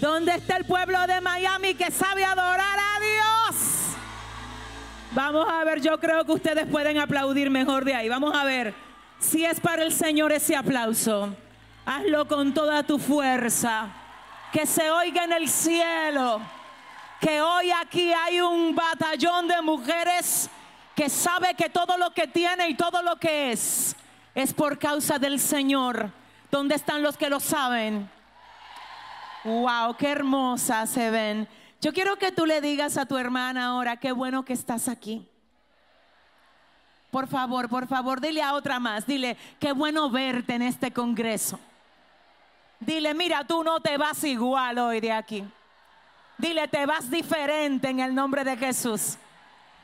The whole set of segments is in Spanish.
¿Dónde está el pueblo de Miami que sabe adorar a Dios? Vamos a ver, yo creo que ustedes pueden aplaudir mejor de ahí. Vamos a ver si es para el Señor ese aplauso. Hazlo con toda tu fuerza. Que se oiga en el cielo. Que hoy aquí hay un batallón de mujeres que sabe que todo lo que tiene y todo lo que es es por causa del Señor. ¿Dónde están los que lo saben? Wow, qué hermosas se ven. Yo quiero que tú le digas a tu hermana ahora, qué bueno que estás aquí. Por favor, por favor, dile a otra más, dile, qué bueno verte en este congreso. Dile, mira, tú no te vas igual hoy de aquí. Dile, te vas diferente en el nombre de Jesús.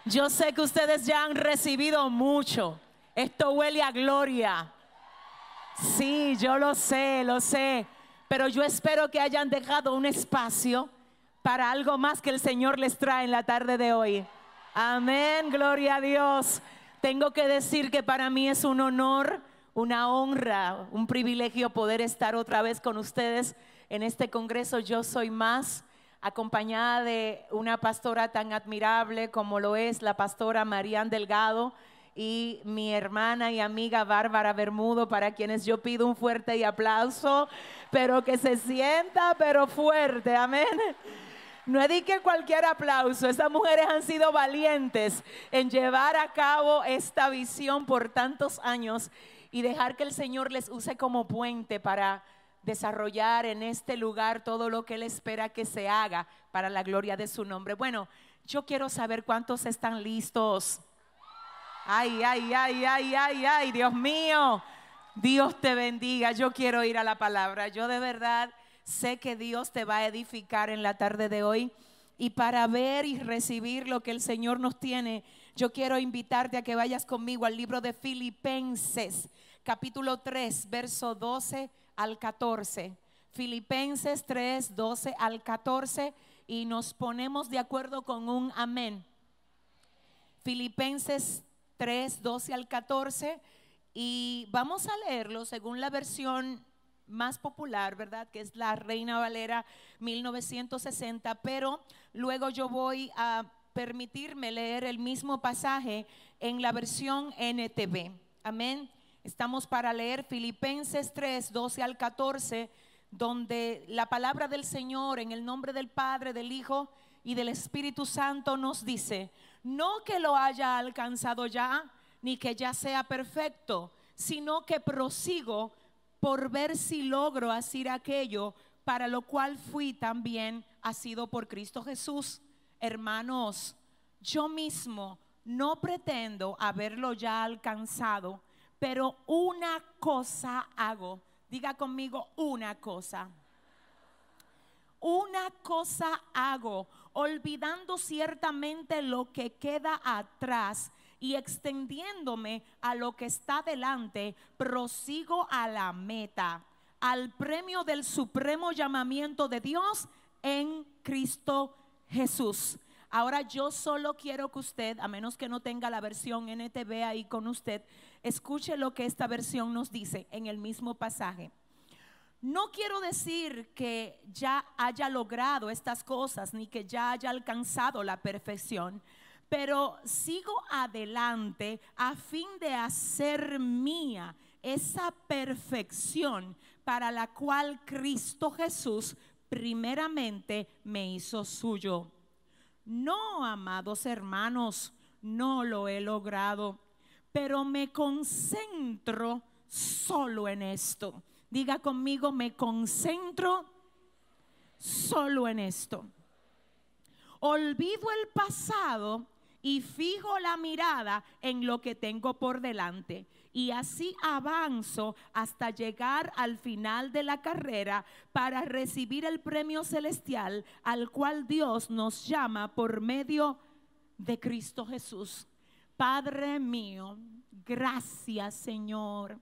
Yo sé que ustedes ya han recibido mucho. Esto huele a gloria. Sí, yo lo sé, lo sé. Pero yo espero que hayan dejado un espacio para algo más que el Señor les trae en la tarde de hoy. Amén, gloria a Dios. Tengo que decir que para mí es un honor una honra, un privilegio poder estar otra vez con ustedes en este congreso. Yo soy más acompañada de una pastora tan admirable como lo es la pastora Marían Delgado y mi hermana y amiga Bárbara Bermudo, para quienes yo pido un fuerte aplauso, pero que se sienta, pero fuerte, amén. No dedique cualquier aplauso. Esas mujeres han sido valientes en llevar a cabo esta visión por tantos años y dejar que el Señor les use como puente para desarrollar en este lugar todo lo que Él espera que se haga para la gloria de su nombre. Bueno, yo quiero saber cuántos están listos. Ay, ay, ay, ay, ay, ay, Dios mío. Dios te bendiga. Yo quiero ir a la palabra. Yo de verdad sé que Dios te va a edificar en la tarde de hoy. Y para ver y recibir lo que el Señor nos tiene, yo quiero invitarte a que vayas conmigo al libro de Filipenses capítulo 3, verso 12 al 14. Filipenses 3, 12 al 14 y nos ponemos de acuerdo con un amén. Filipenses 3, 12 al 14 y vamos a leerlo según la versión más popular, ¿verdad? Que es la Reina Valera 1960, pero luego yo voy a permitirme leer el mismo pasaje en la versión NTV. Amén. Estamos para leer Filipenses 3, 12 al 14, donde la palabra del Señor en el nombre del Padre, del Hijo y del Espíritu Santo nos dice, no que lo haya alcanzado ya, ni que ya sea perfecto, sino que prosigo por ver si logro hacer aquello para lo cual fui también sido por Cristo Jesús. Hermanos, yo mismo no pretendo haberlo ya alcanzado pero una cosa hago. Diga conmigo una cosa. Una cosa hago, olvidando ciertamente lo que queda atrás y extendiéndome a lo que está delante, prosigo a la meta, al premio del supremo llamamiento de Dios en Cristo Jesús. Ahora yo solo quiero que usted, a menos que no tenga la versión NTV ahí con usted, escuche lo que esta versión nos dice en el mismo pasaje. No quiero decir que ya haya logrado estas cosas ni que ya haya alcanzado la perfección, pero sigo adelante a fin de hacer mía esa perfección para la cual Cristo Jesús primeramente me hizo suyo. No, amados hermanos, no lo he logrado, pero me concentro solo en esto. Diga conmigo, me concentro solo en esto. Olvido el pasado y fijo la mirada en lo que tengo por delante. Y así avanzo hasta llegar al final de la carrera para recibir el premio celestial al cual Dios nos llama por medio de Cristo Jesús. Padre mío, gracias Señor.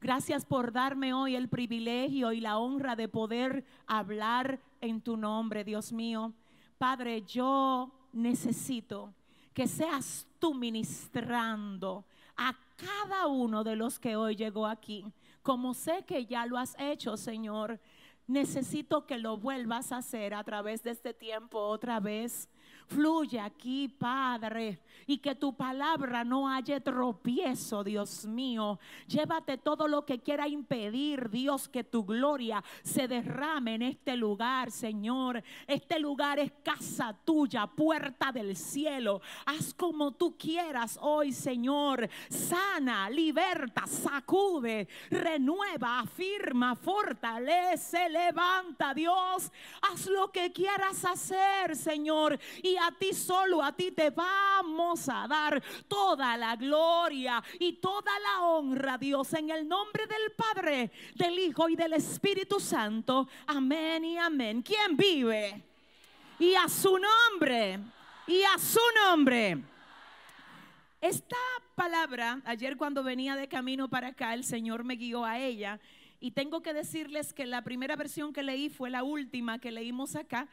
Gracias por darme hoy el privilegio y la honra de poder hablar en tu nombre, Dios mío. Padre, yo necesito que seas tú ministrando a cada uno de los que hoy llegó aquí. Como sé que ya lo has hecho, Señor, necesito que lo vuelvas a hacer a través de este tiempo otra vez. Fluye aquí, Padre, y que tu palabra no haya tropiezo, Dios mío. Llévate todo lo que quiera impedir, Dios, que tu gloria se derrame en este lugar, Señor. Este lugar es casa tuya, puerta del cielo. Haz como tú quieras hoy, Señor. Sana, liberta, sacude, renueva, afirma, fortalece, levanta, Dios. Haz lo que quieras hacer, Señor. Y a ti solo, a ti te vamos a dar toda la gloria y toda la honra, Dios, en el nombre del Padre, del Hijo y del Espíritu Santo. Amén y amén. ¿Quién vive? Y a su nombre, y a su nombre. Esta palabra, ayer cuando venía de camino para acá, el Señor me guió a ella. Y tengo que decirles que la primera versión que leí fue la última que leímos acá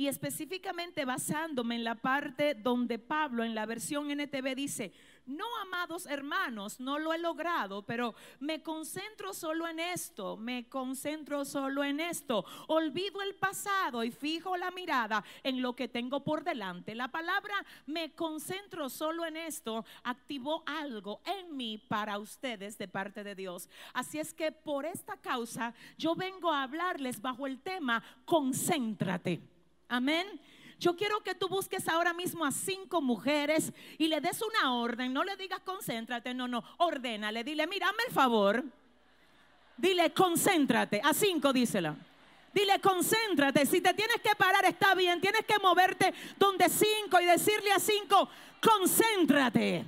y específicamente basándome en la parte donde Pablo en la versión NTV dice, no amados hermanos, no lo he logrado, pero me concentro solo en esto, me concentro solo en esto, olvido el pasado y fijo la mirada en lo que tengo por delante. La palabra me concentro solo en esto activó algo en mí para ustedes de parte de Dios. Así es que por esta causa yo vengo a hablarles bajo el tema, concéntrate. Amén. Yo quiero que tú busques ahora mismo a cinco mujeres y le des una orden. No le digas concéntrate, no, no, ordénale. Dile, mírame el favor. Dile, concéntrate. A cinco, dísela. Dile, concéntrate. Si te tienes que parar, está bien. Tienes que moverte donde cinco y decirle a cinco, concéntrate.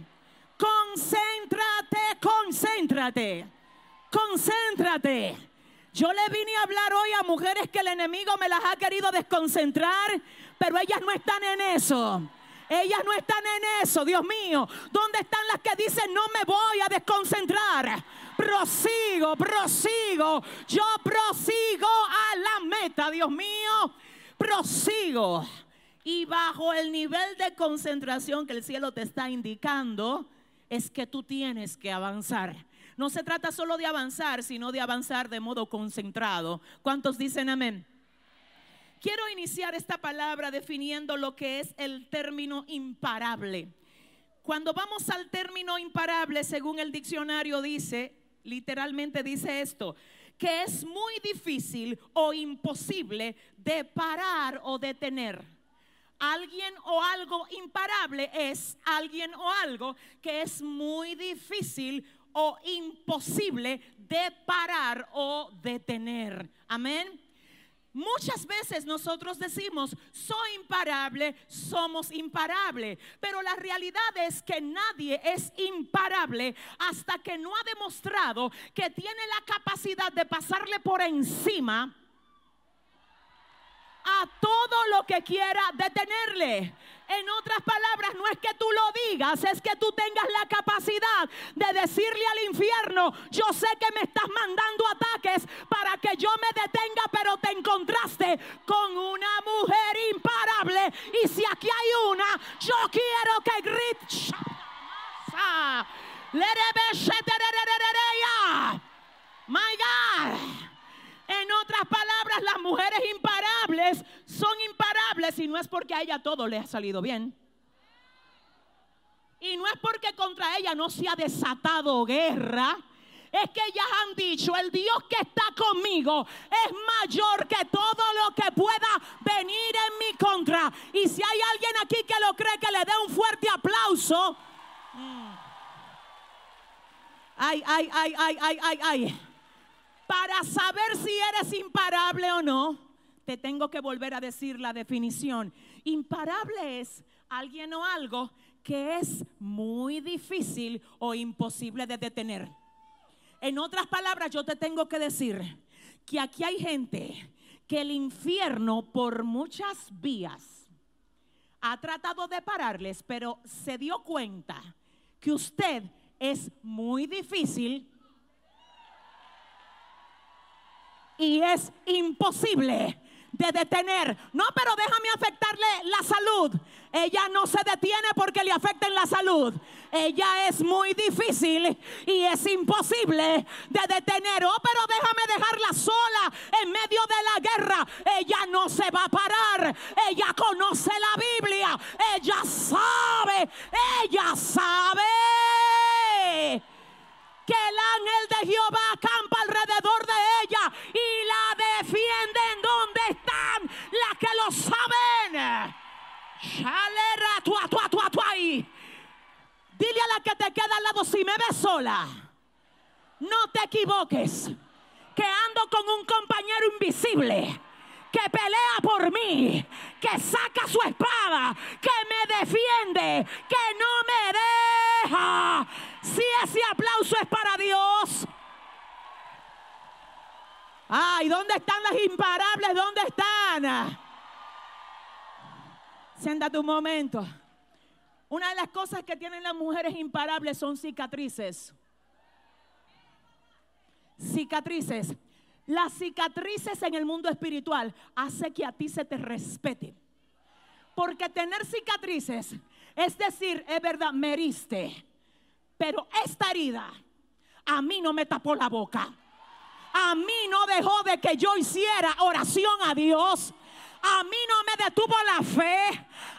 Concéntrate, concéntrate. Concéntrate. Yo le vine a hablar hoy a mujeres que el enemigo me las ha querido desconcentrar, pero ellas no están en eso. Ellas no están en eso, Dios mío. ¿Dónde están las que dicen no me voy a desconcentrar? Prosigo, prosigo. Yo prosigo a la meta, Dios mío. Prosigo. Y bajo el nivel de concentración que el cielo te está indicando, es que tú tienes que avanzar. No se trata solo de avanzar, sino de avanzar de modo concentrado. ¿Cuántos dicen amén? Quiero iniciar esta palabra definiendo lo que es el término imparable. Cuando vamos al término imparable, según el diccionario dice, literalmente dice esto, que es muy difícil o imposible de parar o detener. Alguien o algo imparable es alguien o algo que es muy difícil o imposible de parar o detener. Amén. Muchas veces nosotros decimos, soy imparable, somos imparable, pero la realidad es que nadie es imparable hasta que no ha demostrado que tiene la capacidad de pasarle por encima a todo lo que quiera detenerle. En otras palabras, no es que tú lo digas, es que tú tengas la capacidad de decirle al infierno, yo sé que me estás mandando ataques para que yo me detenga, pero te encontraste con una mujer imparable. Y si aquí hay una, yo quiero que grite. My God. En otras palabras, las mujeres imparables son imparables y no es porque a ella todo le ha salido bien. Y no es porque contra ella no se ha desatado guerra. Es que ellas han dicho, el Dios que está conmigo es mayor que todo lo que pueda venir en mi contra. Y si hay alguien aquí que lo cree, que le dé un fuerte aplauso. Ay, ay, ay, ay, ay, ay, ay para saber si eres imparable o no, te tengo que volver a decir la definición. Imparable es alguien o algo que es muy difícil o imposible de detener. En otras palabras, yo te tengo que decir que aquí hay gente que el infierno por muchas vías ha tratado de pararles, pero se dio cuenta que usted es muy difícil y es imposible de detener. No, pero déjame afectarle la salud. Ella no se detiene porque le afecten la salud. Ella es muy difícil y es imposible de detener. Oh, pero déjame dejarla sola en medio de la guerra. Ella no se va a parar. Ella conoce la Biblia. Ella sabe. Ella sabe que el ángel de Jehová acampa Dile a la que te queda al lado si me ves sola. No te equivoques. Que ando con un compañero invisible que pelea por mí, que saca su espada, que me defiende, que no me deja. Si ese aplauso es para Dios. Ay, ¿dónde están las imparables? ¿Dónde están? Siéntate un momento. Una de las cosas que tienen las mujeres imparables son cicatrices. Cicatrices. Las cicatrices en el mundo espiritual hace que a ti se te respete. Porque tener cicatrices es decir, es verdad, me heriste. Pero esta herida a mí no me tapó la boca. A mí no dejó de que yo hiciera oración a Dios. A mí no me detuvo la fe.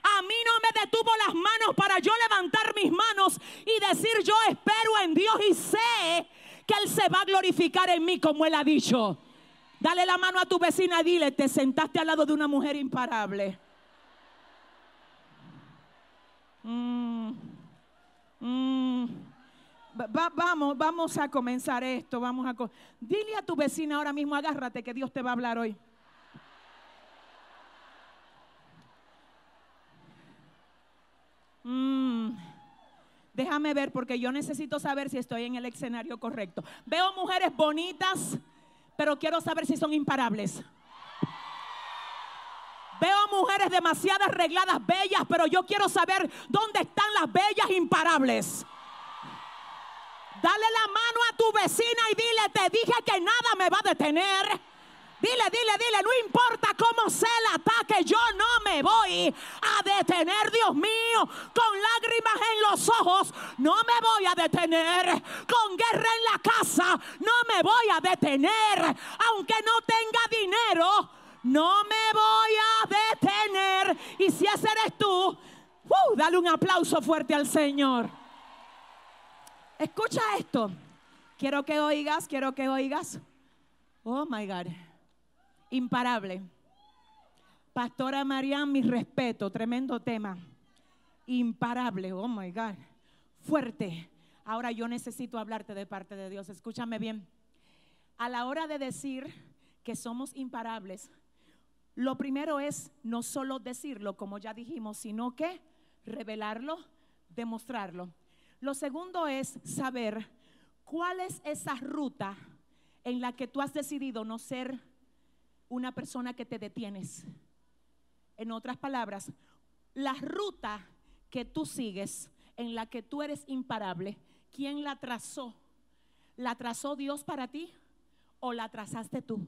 A mí no me detuvo las manos para yo levantar mis manos y decir yo espero en Dios y sé que Él se va a glorificar en mí como Él ha dicho. Dale la mano a tu vecina y dile, te sentaste al lado de una mujer imparable. Mm, mm. vamos, vamos a comenzar esto. Vamos a dile a tu vecina ahora mismo, agárrate que Dios te va a hablar hoy. Mm. déjame ver porque yo necesito saber si estoy en el escenario correcto. Veo mujeres bonitas pero quiero saber si son imparables. Veo mujeres demasiado arregladas, bellas, pero yo quiero saber dónde están las bellas imparables. Dale la mano a tu vecina y dile, te dije que nada me va a detener. Dile, dile, dile, no importa cómo sea el ataque, yo no me voy a detener, Dios mío, con lágrimas en los ojos, no me voy a detener, con guerra en la casa, no me voy a detener, aunque no tenga dinero, no me voy a detener. Y si ese eres tú, uh, dale un aplauso fuerte al Señor. Escucha esto. Quiero que oigas, quiero que oigas. Oh my God imparable. Pastora Marian, mi respeto, tremendo tema. Imparable, oh my God, fuerte. Ahora yo necesito hablarte de parte de Dios, escúchame bien. A la hora de decir que somos imparables, lo primero es no solo decirlo, como ya dijimos, sino que revelarlo, demostrarlo. Lo segundo es saber cuál es esa ruta en la que tú has decidido no ser una persona que te detienes. En otras palabras, la ruta que tú sigues, en la que tú eres imparable, ¿quién la trazó? ¿La trazó Dios para ti o la trazaste tú?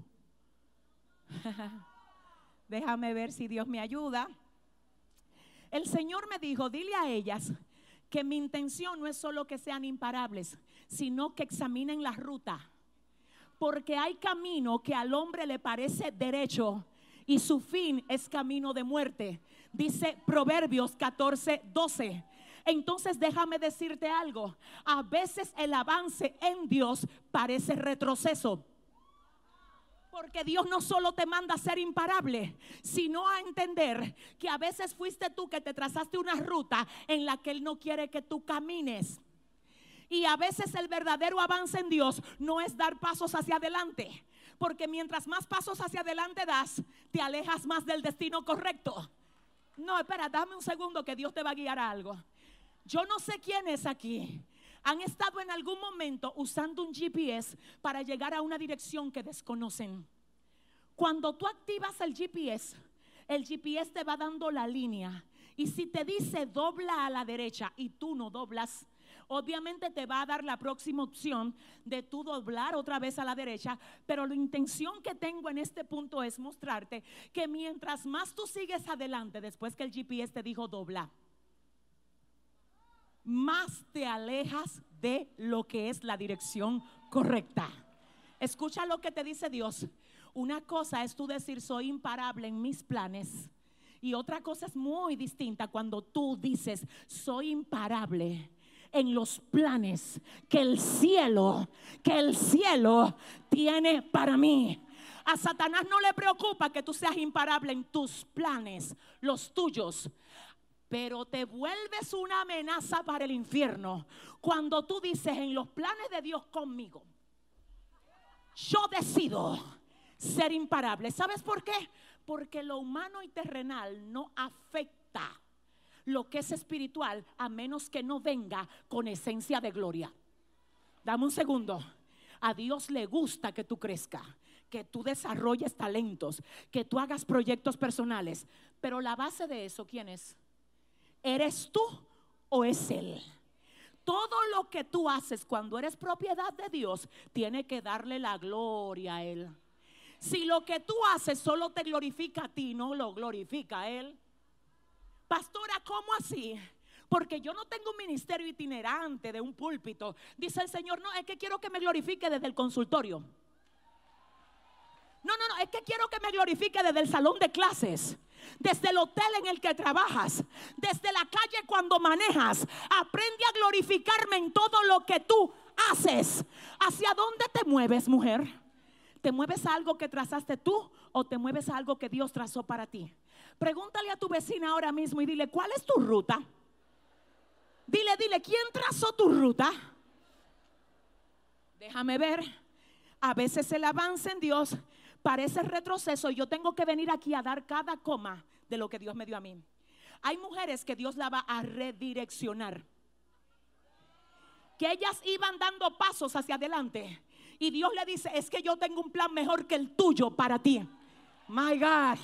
Déjame ver si Dios me ayuda. El Señor me dijo, dile a ellas que mi intención no es solo que sean imparables, sino que examinen la ruta porque hay camino que al hombre le parece derecho y su fin es camino de muerte. Dice Proverbios 14, 12. Entonces déjame decirte algo. A veces el avance en Dios parece retroceso. Porque Dios no solo te manda a ser imparable, sino a entender que a veces fuiste tú que te trazaste una ruta en la que Él no quiere que tú camines. Y a veces el verdadero avance en Dios no es dar pasos hacia adelante. Porque mientras más pasos hacia adelante das, te alejas más del destino correcto. No, espera, dame un segundo que Dios te va a guiar a algo. Yo no sé quién es aquí. Han estado en algún momento usando un GPS para llegar a una dirección que desconocen. Cuando tú activas el GPS, el GPS te va dando la línea. Y si te dice dobla a la derecha y tú no doblas, obviamente te va a dar la próxima opción de tú doblar otra vez a la derecha. Pero la intención que tengo en este punto es mostrarte que mientras más tú sigues adelante, después que el GPS te dijo dobla, más te alejas de lo que es la dirección correcta. Escucha lo que te dice Dios. Una cosa es tú decir soy imparable en mis planes. Y otra cosa es muy distinta cuando tú dices soy imparable en los planes que el cielo, que el cielo tiene para mí. A Satanás no le preocupa que tú seas imparable en tus planes, los tuyos. Pero te vuelves una amenaza para el infierno cuando tú dices en los planes de Dios conmigo. Yo decido ser imparable. ¿Sabes por qué? Porque lo humano y terrenal no afecta lo que es espiritual a menos que no venga con esencia de gloria. Dame un segundo. A Dios le gusta que tú crezcas, que tú desarrolles talentos, que tú hagas proyectos personales. Pero la base de eso, ¿quién es? ¿Eres tú o es Él? Todo lo que tú haces cuando eres propiedad de Dios, tiene que darle la gloria a Él. Si lo que tú haces solo te glorifica a ti, no lo glorifica a Él. Pastora, ¿cómo así? Porque yo no tengo un ministerio itinerante de un púlpito. Dice el Señor, no, es que quiero que me glorifique desde el consultorio. No, no, no, es que quiero que me glorifique desde el salón de clases, desde el hotel en el que trabajas, desde la calle cuando manejas. Aprende a glorificarme en todo lo que tú haces. ¿Hacia dónde te mueves, mujer? ¿Te mueves a algo que trazaste tú o te mueves a algo que Dios trazó para ti? Pregúntale a tu vecina ahora mismo y dile, ¿cuál es tu ruta? Dile, dile, ¿quién trazó tu ruta? Déjame ver. A veces el avance en Dios parece retroceso y yo tengo que venir aquí a dar cada coma de lo que Dios me dio a mí. Hay mujeres que Dios la va a redireccionar. Que ellas iban dando pasos hacia adelante. Y Dios le dice, es que yo tengo un plan mejor que el tuyo para ti. My God.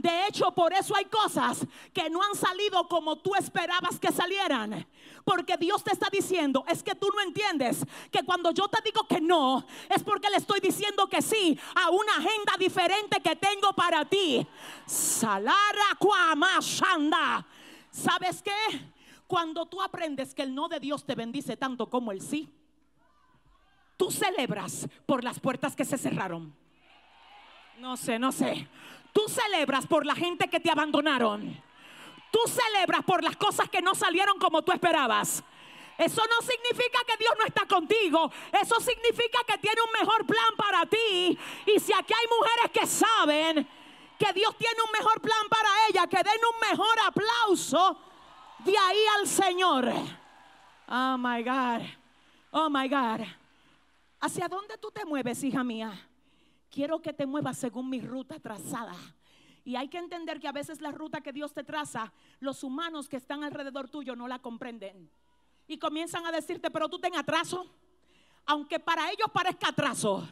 De hecho, por eso hay cosas que no han salido como tú esperabas que salieran. Porque Dios te está diciendo, es que tú no entiendes que cuando yo te digo que no, es porque le estoy diciendo que sí a una agenda diferente que tengo para ti. Salara Shanda. ¿Sabes qué? Cuando tú aprendes que el no de Dios te bendice tanto como el sí, tú celebras por las puertas que se cerraron. No sé, no sé. Tú celebras por la gente que te abandonaron. Tú celebras por las cosas que no salieron como tú esperabas. Eso no significa que Dios no está contigo. Eso significa que tiene un mejor plan para ti. Y si aquí hay mujeres que saben que Dios tiene un mejor plan para ella, que den un mejor aplauso de ahí al Señor. Oh my God. Oh my God. ¿Hacia dónde tú te mueves, hija mía? Quiero que te muevas según mi ruta trazada. Y hay que entender que a veces la ruta que Dios te traza, los humanos que están alrededor tuyo no la comprenden. Y comienzan a decirte, pero tú ten atraso, aunque para ellos parezca atraso.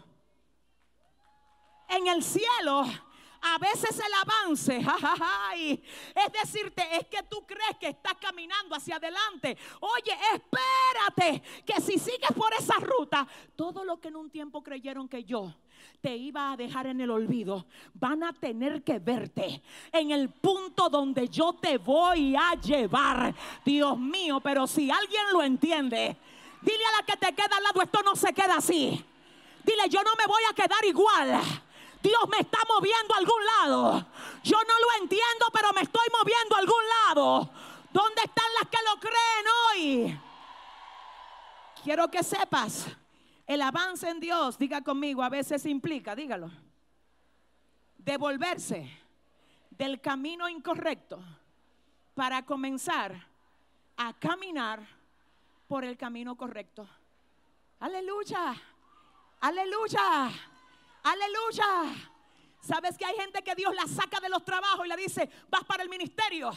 En el cielo a veces el avance, es decirte, es que tú crees que estás caminando hacia adelante. Oye, espérate, que si sigues por esa ruta, todo lo que en un tiempo creyeron que yo te iba a dejar en el olvido, van a tener que verte en el punto donde yo te voy a llevar. Dios mío, pero si alguien lo entiende, dile a la que te queda al lado, esto no se queda así. Dile, yo no me voy a quedar igual. Dios me está moviendo a algún lado. Yo no lo entiendo, pero me estoy moviendo a algún lado. ¿Dónde están las que lo creen hoy? Quiero que sepas, el avance en Dios, diga conmigo, a veces implica, dígalo, devolverse del camino incorrecto para comenzar a caminar por el camino correcto. Aleluya, aleluya. Aleluya. ¿Sabes que hay gente que Dios la saca de los trabajos y le dice, vas para el ministerio?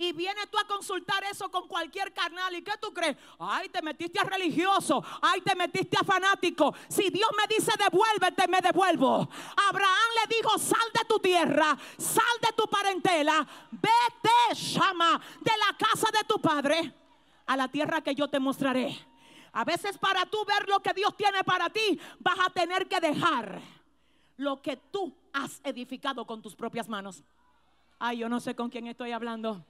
Y vienes tú a consultar eso con cualquier carnal. ¿Y qué tú crees? Ay, te metiste a religioso. Ay, te metiste a fanático. Si Dios me dice devuélvete, me devuelvo. Abraham le dijo, sal de tu tierra, sal de tu parentela, vete, llama de la casa de tu padre a la tierra que yo te mostraré. A veces para tú ver lo que Dios tiene para ti, vas a tener que dejar lo que tú has edificado con tus propias manos. Ay, yo no sé con quién estoy hablando.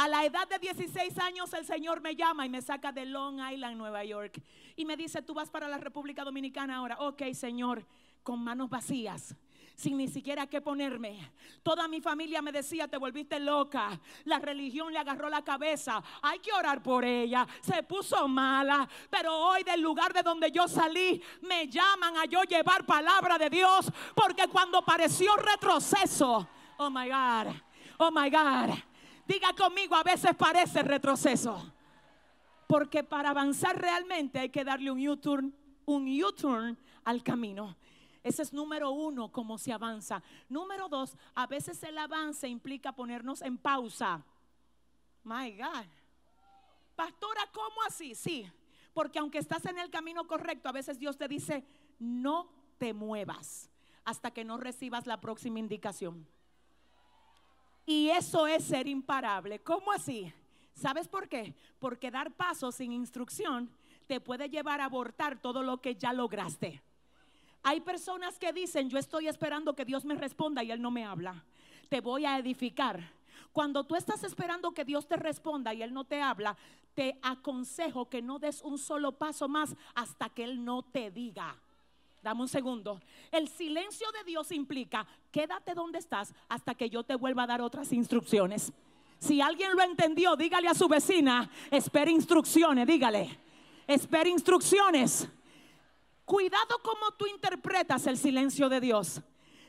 A la edad de 16 años el Señor me llama y me saca de Long Island, Nueva York. Y me dice, tú vas para la República Dominicana ahora. Ok, Señor, con manos vacías sin ni siquiera qué ponerme. Toda mi familia me decía, te volviste loca. La religión le agarró la cabeza. Hay que orar por ella. Se puso mala. Pero hoy del lugar de donde yo salí, me llaman a yo llevar palabra de Dios. Porque cuando pareció retroceso, oh my God, oh my God Diga conmigo, a veces parece retroceso. Porque para avanzar realmente hay que darle un U-turn, un U-turn al camino. Ese es número uno, cómo se avanza. Número dos, a veces el avance implica ponernos en pausa. My God. Pastora, ¿cómo así? Sí, porque aunque estás en el camino correcto, a veces Dios te dice, no te muevas hasta que no recibas la próxima indicación. Y eso es ser imparable. ¿Cómo así? ¿Sabes por qué? Porque dar pasos sin instrucción te puede llevar a abortar todo lo que ya lograste. Hay personas que dicen, yo estoy esperando que Dios me responda y Él no me habla. Te voy a edificar. Cuando tú estás esperando que Dios te responda y Él no te habla, te aconsejo que no des un solo paso más hasta que Él no te diga. Dame un segundo. El silencio de Dios implica, quédate donde estás hasta que yo te vuelva a dar otras instrucciones. Si alguien lo entendió, dígale a su vecina, espera instrucciones, dígale, espera instrucciones. Cuidado como tú interpretas el silencio de Dios.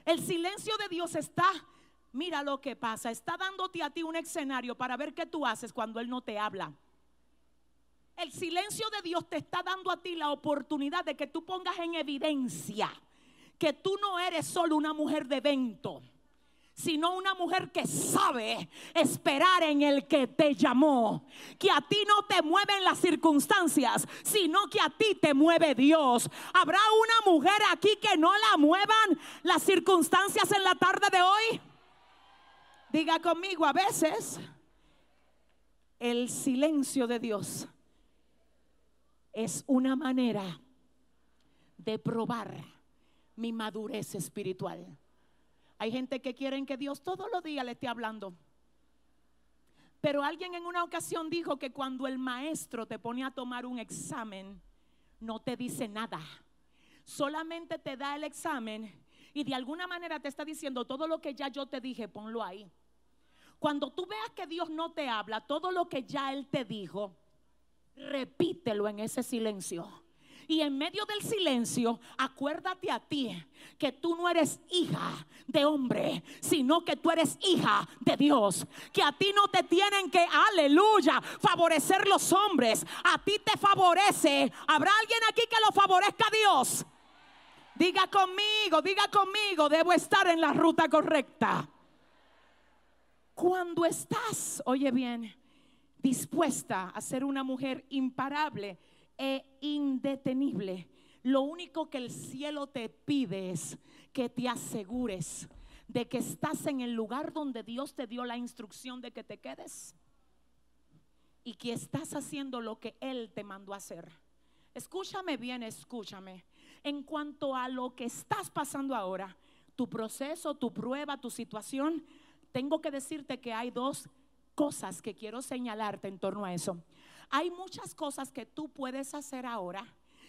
El silencio de Dios está, mira lo que pasa, está dándote a ti un escenario para ver qué tú haces cuando Él no te habla. El silencio de Dios te está dando a ti la oportunidad de que tú pongas en evidencia que tú no eres solo una mujer de evento, sino una mujer que sabe esperar en el que te llamó. Que a ti no te mueven las circunstancias, sino que a ti te mueve Dios. ¿Habrá una mujer aquí que no la muevan las circunstancias en la tarde de hoy? Diga conmigo, a veces el silencio de Dios es una manera de probar mi madurez espiritual. Hay gente que quieren que Dios todos los días le esté hablando. Pero alguien en una ocasión dijo que cuando el maestro te pone a tomar un examen, no te dice nada. Solamente te da el examen y de alguna manera te está diciendo todo lo que ya yo te dije, ponlo ahí. Cuando tú veas que Dios no te habla, todo lo que ya Él te dijo, repítelo en ese silencio. Y en medio del silencio, acuérdate a ti que tú no eres hija de hombre, sino que tú eres hija de Dios. Que a ti no te tienen que, aleluya, favorecer los hombres. A ti te favorece. ¿Habrá alguien aquí que lo favorezca a Dios? Diga conmigo, diga conmigo, debo estar en la ruta correcta. Cuando estás, oye bien, dispuesta a ser una mujer imparable e indetenible. Lo único que el cielo te pide es que te asegures de que estás en el lugar donde Dios te dio la instrucción de que te quedes y que estás haciendo lo que Él te mandó a hacer. Escúchame bien, escúchame. En cuanto a lo que estás pasando ahora, tu proceso, tu prueba, tu situación, tengo que decirte que hay dos cosas que quiero señalarte en torno a eso. Hay muchas cosas que tú puedes hacer ahora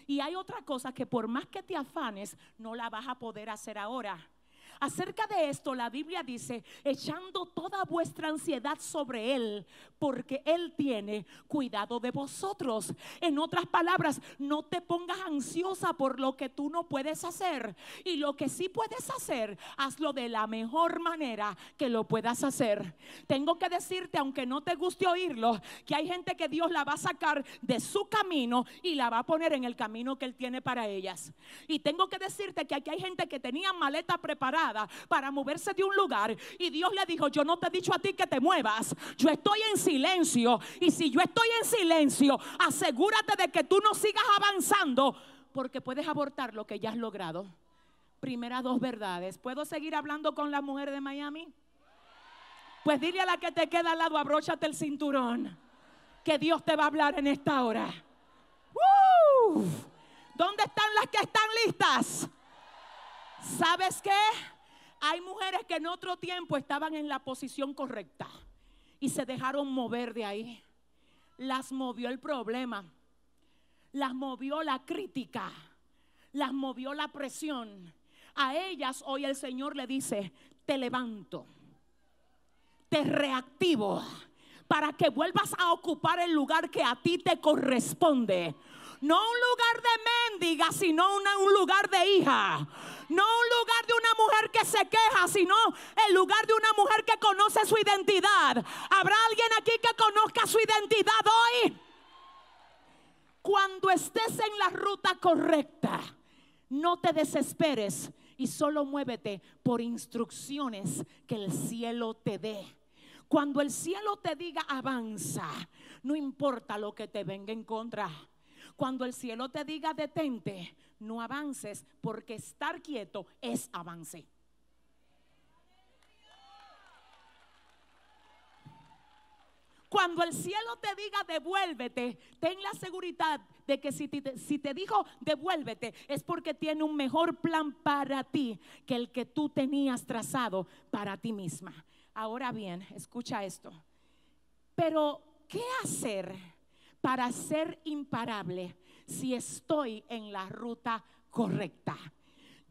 y hay otra cosa que por más que te afanes, no la vas a poder hacer ahora. Acerca de esto, la Biblia dice, echando toda vuestra ansiedad sobre Él, porque Él tiene cuidado de vosotros. En otras palabras, no te pongas ansiosa por lo que tú no puedes hacer. Y lo que sí puedes hacer, hazlo de la mejor manera que lo puedas hacer. Tengo que decirte, aunque no te guste oírlo, que hay gente que Dios la va a sacar de su camino y la va a poner en el camino que Él tiene para ellas. Y tengo que decirte que aquí hay gente que tenía maleta preparada para moverse de un lugar y Dios le dijo, yo no te he dicho a ti que te muevas, yo estoy en silencio y si yo estoy en silencio, asegúrate de que tú no sigas avanzando porque puedes abortar lo que ya has logrado. Primera dos verdades. ¿Puedo seguir hablando con la mujer de Miami? Pues dile a la que te queda al lado, abróchate el cinturón, que Dios te va a hablar en esta hora. ¿Dónde están las que están listas? ¿Sabes qué? Hay mujeres que en otro tiempo estaban en la posición correcta y se dejaron mover de ahí. Las movió el problema, las movió la crítica, las movió la presión. A ellas hoy el Señor le dice, te levanto te reactivo para que vuelvas a ocupar el lugar que a ti te corresponde. No un lugar de mendiga, sino un lugar de hija. No un lugar de una mujer que se queja, sino el lugar de una mujer que conoce su identidad. ¿Habrá alguien aquí que conozca su identidad hoy? Cuando estés en la ruta correcta, no te desesperes y solo muévete por instrucciones que el cielo te dé. Cuando el cielo te diga avanza, no importa lo que te venga en contra. Cuando el cielo te diga detente, no avances porque estar quieto es avance. Cuando el cielo te diga devuélvete, ten la seguridad de que si te, si te, dijo devuélvete es porque tiene un mejor plan para ti que el que tú tenías trazado para ti misma. Ahora bien, escucha esto. Pero, ¿qué hacer para ser imparable si estoy en la ruta correcta?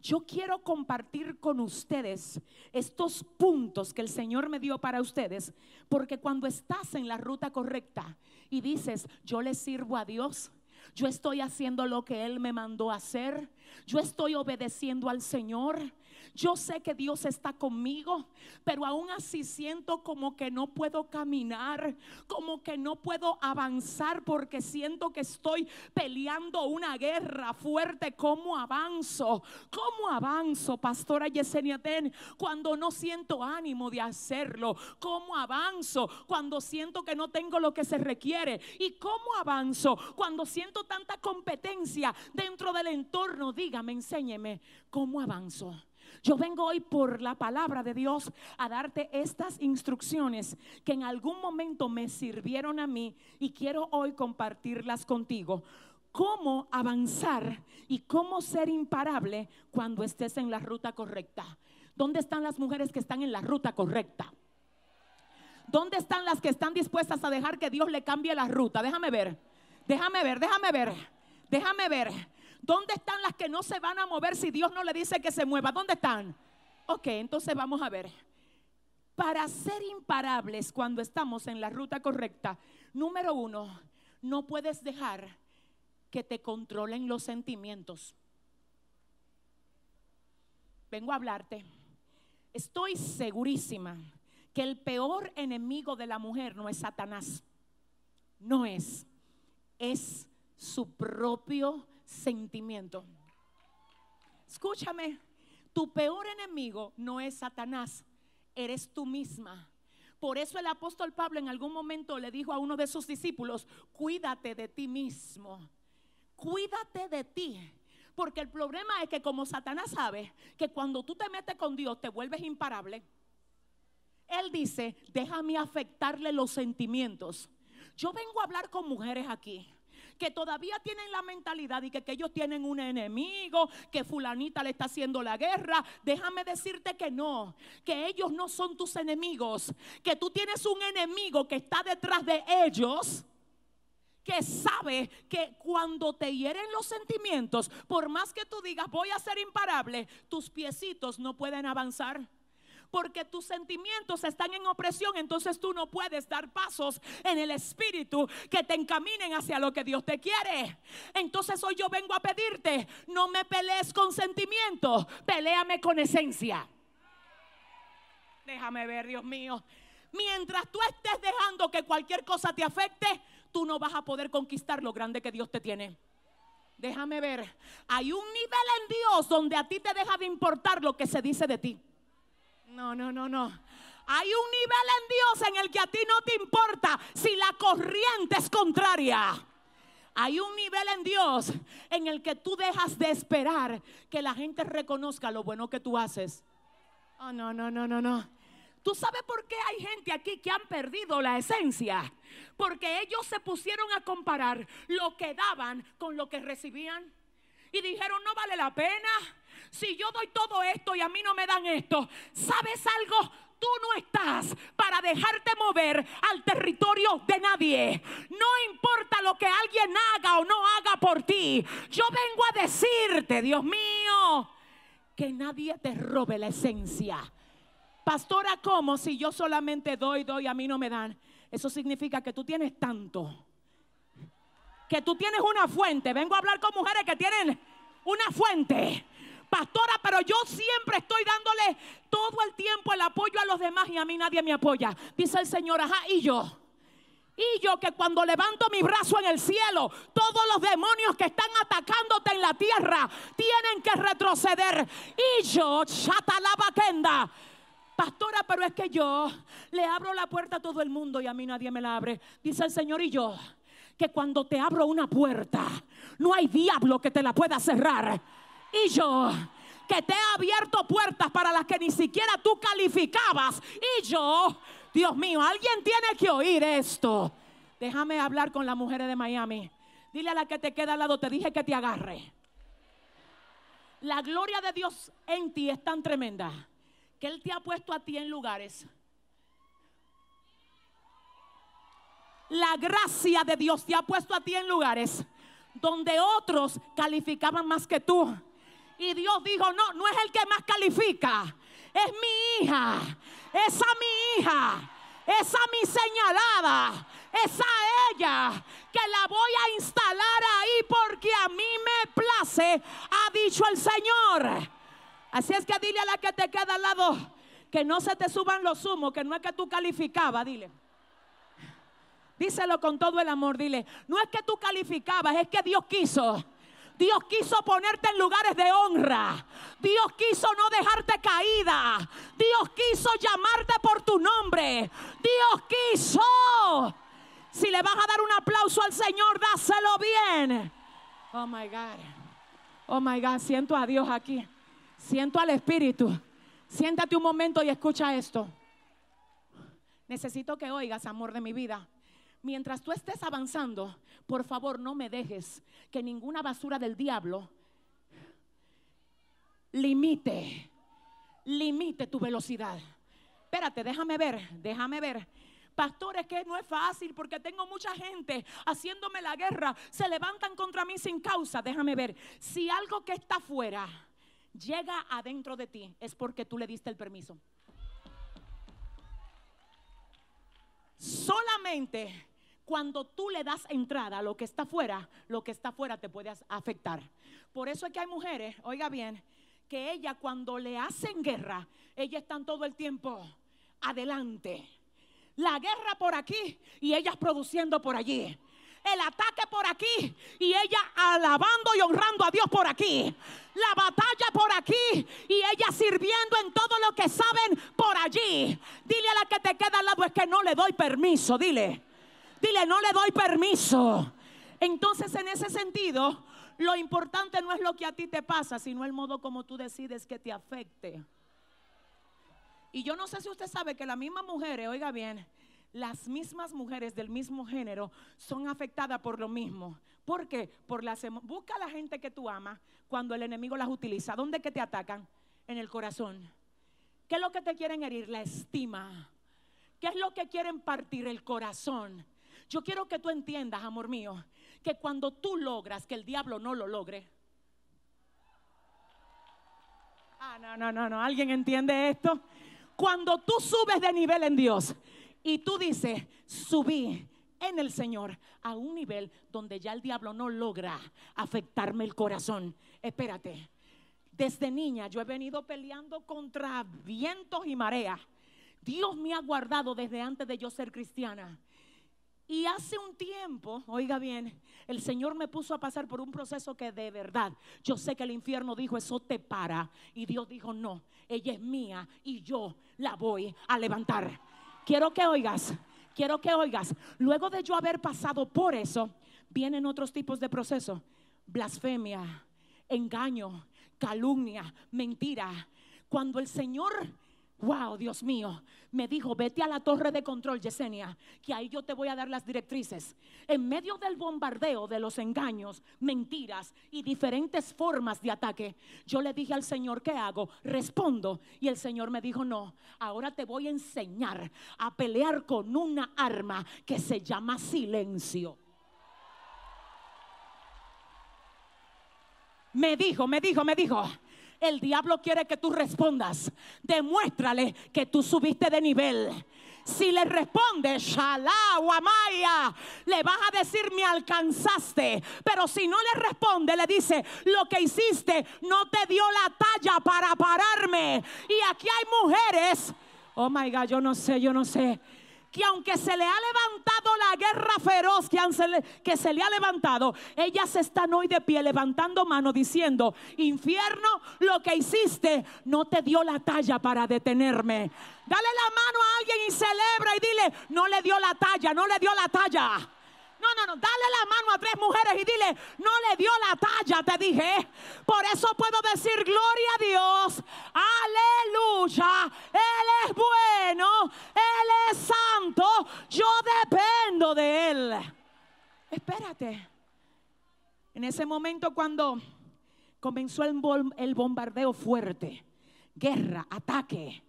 Yo quiero compartir con ustedes estos puntos que el Señor me dio para ustedes, porque cuando estás en la ruta correcta y dices, yo le sirvo a Dios, yo estoy haciendo lo que Él me mandó hacer, yo estoy obedeciendo al Señor, yo sé que Dios está conmigo, pero aún así siento como que no puedo caminar, como que no puedo avanzar porque siento que estoy peleando una guerra fuerte. ¿Cómo avanzo? ¿Cómo avanzo, pastora Yesenia Ten, cuando no siento ánimo de hacerlo? ¿Cómo avanzo cuando siento que no tengo lo que se requiere? ¿Y cómo avanzo cuando siento tanta competencia dentro del entorno? Dígame, enséñeme, ¿cómo avanzo? Yo vengo hoy por la palabra de Dios a darte estas instrucciones que en algún momento me sirvieron a mí y quiero hoy compartirlas contigo. Cómo avanzar y cómo ser imparable cuando estés en la ruta correcta. ¿Dónde están las mujeres que están en la ruta correcta? ¿Dónde están las que están dispuestas a dejar que Dios le cambie la ruta? Déjame ver, déjame ver, déjame ver, déjame ver. ¿Dónde están las que no se van a mover si Dios no le dice que se mueva? ¿Dónde están? Ok, entonces vamos a ver. Para ser imparables cuando estamos en la ruta correcta, número uno, no puedes dejar que te controlen los sentimientos. Vengo a hablarte. Estoy segurísima que el peor enemigo de la mujer no es Satanás. No es. Es su propio sentimiento. Escúchame, tu peor enemigo no es Satanás, eres tú misma. Por eso el apóstol Pablo en algún momento le dijo a uno de sus discípulos, cuídate de ti mismo, cuídate de ti. Porque el problema es que como Satanás sabe que cuando tú te metes con Dios te vuelves imparable, él dice, déjame afectarle los sentimientos. Yo vengo a hablar con mujeres aquí que todavía tienen la mentalidad y que, ellos tienen un enemigo, que fulanita le está haciendo la guerra, déjame decirte que no, que ellos no son tus enemigos, que tú tienes un enemigo que está detrás de ellos que sabe que cuando te hieren los sentimientos, por más que tú digas voy a ser imparable, tus piecitos no pueden avanzar porque tus sentimientos están en opresión, entonces tú no puedes dar pasos en el espíritu que te encaminen hacia lo que Dios te quiere. Entonces hoy yo vengo a pedirte, no me pelees con sentimientos, peleame con esencia. Déjame ver, Dios mío. Mientras tú estés dejando que cualquier cosa te afecte, tú no vas a poder conquistar lo grande que Dios te tiene. Déjame ver. Hay un nivel en Dios donde a ti te deja de importar lo que se dice de ti. No, no, no, no. Hay un nivel en Dios en el que a ti no te importa si la corriente es contraria. Hay un nivel en Dios en el que tú dejas de esperar que la gente reconozca lo bueno que tú haces. Oh, no, no, no, no, no. ¿Tú sabes por qué hay gente aquí que han perdido la esencia? Porque ellos se pusieron a comparar lo que daban con lo que recibían. Y dijeron, no vale la pena. Si yo doy todo esto y a mí no me dan esto, ¿sabes algo? tú no estás para dejarte mover al territorio de nadie. No importa lo que alguien haga o no haga por ti. Yo vengo a decirte, Dios mío, que nadie te robe la esencia. Pastora, ¿cómo? Si yo solamente doy, doy, a mí no me dan. Eso significa que tú tienes tanto. Que tú tienes una fuente. Vengo a hablar con mujeres que tienen una fuente pastora, pero yo siempre estoy dándole todo el tiempo el apoyo a los demás y a mí nadie me apoya. Dice el Señor, ajá, y yo. Y yo que cuando levanto mi brazo en el cielo, todos los demonios que están atacándote en la tierra tienen que retroceder. Y yo, chatalabakenda. Pastora, pero es que yo le abro la puerta a todo el mundo y a mí nadie me la abre. Dice el Señor y yo, que cuando te abro una puerta, no hay diablo que te la pueda cerrar y yo que te he abierto puertas para las que ni siquiera tú calificabas. Y yo, Dios mío, alguien tiene que oír esto. Déjame hablar con las mujeres de Miami. Dile a la que te queda al lado, te dije que te agarre. La gloria de Dios en ti es tan tremenda que Él te ha puesto a ti en lugares. La gracia de Dios te ha puesto a ti en lugares donde otros calificaban más que tú. Y Dios dijo, no, no es el que más califica, es mi hija, esa mi hija, esa mi señalada, esa ella que la voy a instalar ahí porque a mí me place, ha dicho el Señor. Así es que dile a la que te queda al lado que no se te suban los humos, que no es que tú calificabas, dile. Díselo con todo el amor, dile. No es que tú calificabas, es que Dios quiso. Dios quiso ponerte en lugares de honra. Dios quiso no dejarte caída. Dios quiso llamarte por tu nombre. Dios quiso. Si le vas a dar un aplauso al Señor, dáselo bien. Oh my God. Oh my God, siento a Dios aquí. Siento al Espíritu. Siéntate un momento y escucha esto. Necesito que oigas, amor de mi vida. Mientras tú estés avanzando, por favor no me dejes que ninguna basura del diablo limite, limite tu velocidad. Espérate, déjame ver, déjame ver. Pastores, que no es fácil porque tengo mucha gente haciéndome la guerra. Se levantan contra mí sin causa. Déjame ver. Si algo que está afuera llega adentro de ti, es porque tú le diste el permiso. Solamente cuando tú le das entrada a lo que está afuera, lo que está afuera te puede afectar. Por eso es que hay mujeres, oiga bien, que ella cuando le hacen guerra, ellas están todo el tiempo adelante. La guerra por aquí y ellas produciendo por allí el ataque por aquí y ella alabando y honrando a Dios por aquí. La batalla por aquí y ella sirviendo en todo lo que saben por allí. Dile a la que te queda al lado es que no le doy permiso, dile. Dile, no le doy permiso. Entonces, en ese sentido, lo importante no es lo que a ti te pasa, sino el modo como tú decides que te afecte. Y yo no sé si usted sabe que las mismas mujeres, oiga bien, las mismas mujeres del mismo género son afectadas por lo mismo. ¿Por qué? Por las busca a la gente que tú amas cuando el enemigo las utiliza. ¿Dónde que te atacan? En el corazón. ¿Qué es lo que te quieren herir? La estima. ¿Qué es lo que quieren partir el corazón? Yo quiero que tú entiendas, amor mío, que cuando tú logras que el diablo no lo logre. Ah, no, no, no, no. ¿Alguien entiende esto? Cuando tú subes de nivel en Dios y tú dices, subí en el Señor a un nivel donde ya el diablo no logra afectarme el corazón. Espérate. Desde niña yo he venido peleando contra vientos y mareas. Dios me ha guardado desde antes de yo ser cristiana. Y hace un tiempo, oiga bien, el Señor me puso a pasar por un proceso que de verdad, yo sé que el infierno dijo, eso te para. Y Dios dijo, no, ella es mía y yo la voy a levantar. Quiero que oigas, quiero que oigas. Luego de yo haber pasado por eso, vienen otros tipos de procesos. Blasfemia, engaño, calumnia, mentira. Cuando el Señor Wow, Dios mío, me dijo, vete a la torre de control, Yesenia, que ahí yo te voy a dar las directrices. En medio del bombardeo de los engaños, mentiras y diferentes formas de ataque, yo le dije al Señor, ¿qué hago? Respondo. Y el Señor me dijo, no, ahora te voy a enseñar a pelear con una arma que se llama silencio. Me dijo, me dijo, me dijo, el diablo quiere que tú respondas. Demuéstrale que tú subiste de nivel. Si le respondes, shalá amaya, le vas a decir me alcanzaste. Pero si no le responde, le dice lo que hiciste no te dio la talla para pararme. Y aquí hay mujeres, oh my God, yo no sé, yo no sé que aunque se le ha levantado la guerra feroz que, se le ha levantado, ellas están hoy de pie levantando mano diciendo, infierno, lo que hiciste no te dio la talla para detenerme. Dale la mano a alguien y celebra y dile, no le dio la talla, no le dio la talla. No, no, no, dale la mano a tres mujeres y dile, no le dio la talla, te dije. Por eso puedo decir, gloria a Dios, aleluya, Él es bueno, Él es santo, yo dependo de Él. Espérate. En ese momento cuando comenzó el, el bombardeo fuerte, guerra, ataque,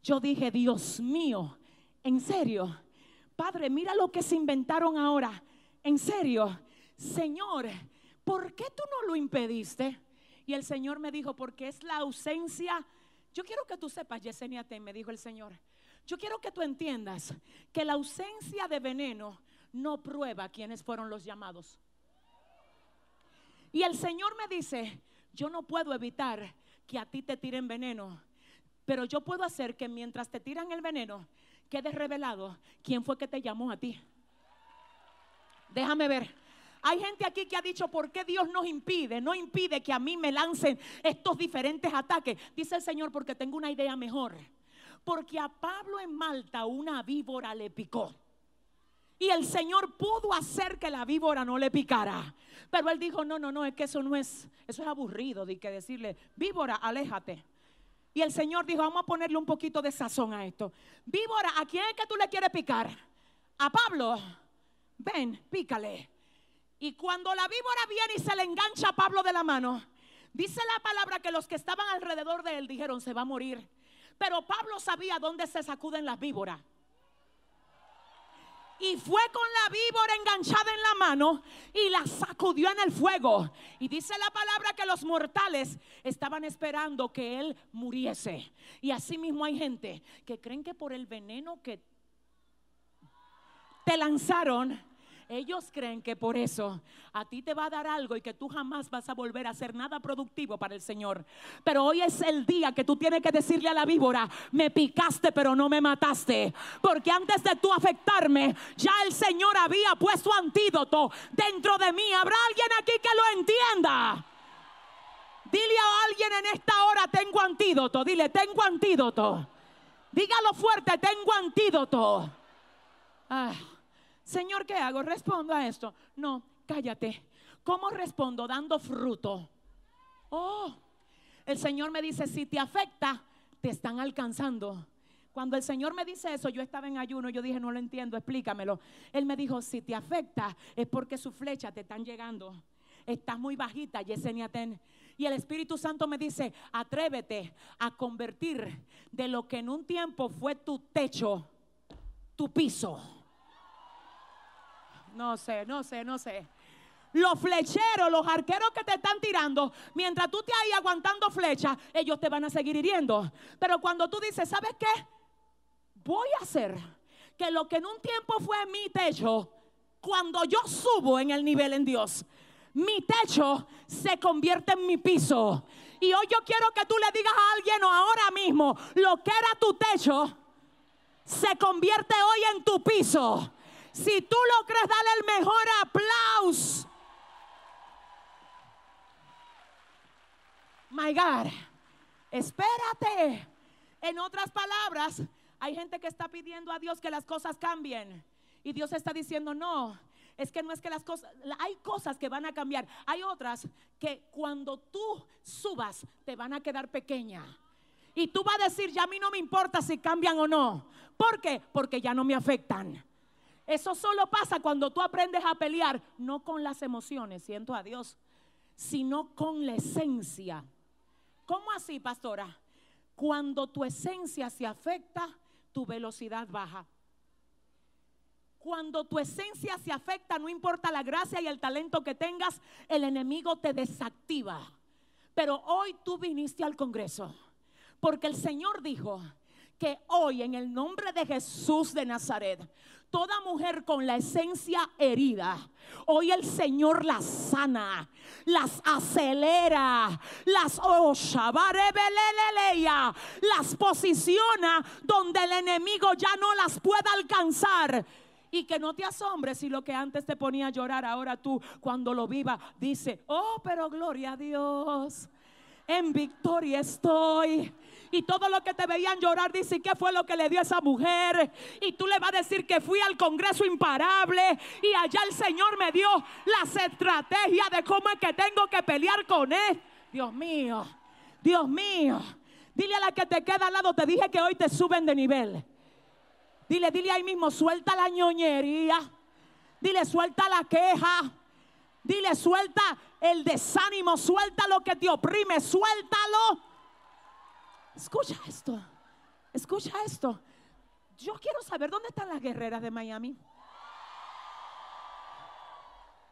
yo dije, Dios mío, en serio Padre, mira lo que se inventaron ahora. En serio, Señor, ¿por qué tú no lo impediste? Y el Señor me dijo, porque es la ausencia. Yo quiero que tú sepas, Yesenia me dijo el Señor. Yo quiero que tú entiendas que la ausencia de veneno no prueba quiénes fueron los llamados. Y el Señor me dice, yo no puedo evitar que a ti te tiren veneno, pero yo puedo hacer que mientras te tiran el veneno, quede revelado quién fue que te llamó a ti. Déjame ver. Hay gente aquí que ha dicho, ¿por qué Dios nos impide? No impide que a mí me lancen estos diferentes ataques. Dice el Señor, porque tengo una idea mejor. Porque a Pablo en Malta una víbora le picó. Y el Señor pudo hacer que la víbora no le picara. Pero él dijo, no, no, no, es que eso no es, eso es aburrido de que decirle, víbora, aléjate. Y el Señor dijo, vamos a ponerle un poquito de sazón a esto. Víbora, ¿a quién es que tú le quieres picar? A Pablo. Ven, pícale. Y cuando la víbora viene y se le engancha a Pablo de la mano, dice la palabra que los que estaban alrededor de él dijeron, se va a morir. Pero Pablo sabía dónde se sacuden las víboras y fue con la víbora enganchada en la mano y la sacudió en el fuego. Y dice la palabra que los mortales estaban esperando que él muriese. Y así mismo hay gente que creen que por el veneno que te lanzaron, ellos creen que por eso a ti te va a dar algo y que tú jamás vas a volver a hacer nada productivo para el Señor. Pero hoy es el día que tú tienes que decirle a la víbora, me picaste pero no me mataste. Porque antes de tú afectarme, ya el Señor había puesto antídoto dentro de mí. ¿Habrá alguien aquí que lo entienda? Dile a alguien en esta hora, tengo antídoto. Dile, tengo antídoto. Dígalo fuerte, tengo antídoto. Ah. Señor, ¿qué hago? Respondo a esto. No, cállate. ¿Cómo respondo? Dando fruto. Oh, el Señor me dice, si te afecta, te están alcanzando. Cuando el Señor me dice eso, yo estaba en ayuno, yo dije, no lo entiendo, explícamelo. Él me dijo, si te afecta es porque sus flechas te están llegando. Estás muy bajita, Yesenia Ten. Y el Espíritu Santo me dice, atrévete a convertir de lo que en un tiempo fue tu techo, tu piso. No sé, no sé, no sé. Los flecheros, los arqueros que te están tirando, mientras tú te ahí aguantando flechas, ellos te van a seguir hiriendo. Pero cuando tú dices, ¿sabes qué? Voy a hacer que lo que en un tiempo fue mi techo, cuando yo subo en el nivel en Dios, mi techo se convierte en mi piso. Y hoy yo quiero que tú le digas a alguien ahora mismo, lo que era tu techo, se convierte hoy en tu piso Si tú lo crees, dale el mejor aplauso. My God, espérate. En otras palabras, hay gente que está pidiendo a Dios que las cosas cambien. Y Dios está diciendo, no, es que no es que las cosas, hay cosas que van a cambiar. Hay otras que cuando tú subas te van a quedar pequeñas. Y tú vas a decir, ya a mí no me importa si cambian o no. ¿Por qué? Porque ya no me afectan. Eso solo pasa cuando tú aprendes a pelear, no con las emociones, siento a Dios, sino con la esencia. ¿Cómo así, pastora? Cuando tu esencia se afecta, tu velocidad baja. Cuando tu esencia se afecta, no importa la gracia y el talento que tengas, el enemigo te desactiva. Pero hoy tú viniste al Congreso porque el Señor dijo que hoy en el nombre de Jesús de Nazaret, toda mujer con la esencia herida, hoy el Señor las sana, las acelera, las las posiciona donde el enemigo ya no las pueda alcanzar y que no te asombres si lo que antes te ponía a llorar, ahora tú cuando lo viva dice, oh, pero gloria a Dios. En victoria estoy. Y todo lo que te veían llorar, dice, ¿qué fue lo que le dio a esa mujer? Y tú le vas a decir que fui al Congreso imparable y allá el Señor me dio las estrategias de cómo es que tengo que pelear con él. Dios mío, Dios mío. Dile a la que te queda al lado, te dije que hoy te suben de nivel. Dile, dile ahí mismo, suelta la ñoñería. Dile, suelta la queja. Dile, suelta el desánimo, suelta lo que te oprime, suéltalo. Escucha esto, escucha esto. Yo quiero saber dónde están las guerreras de Miami.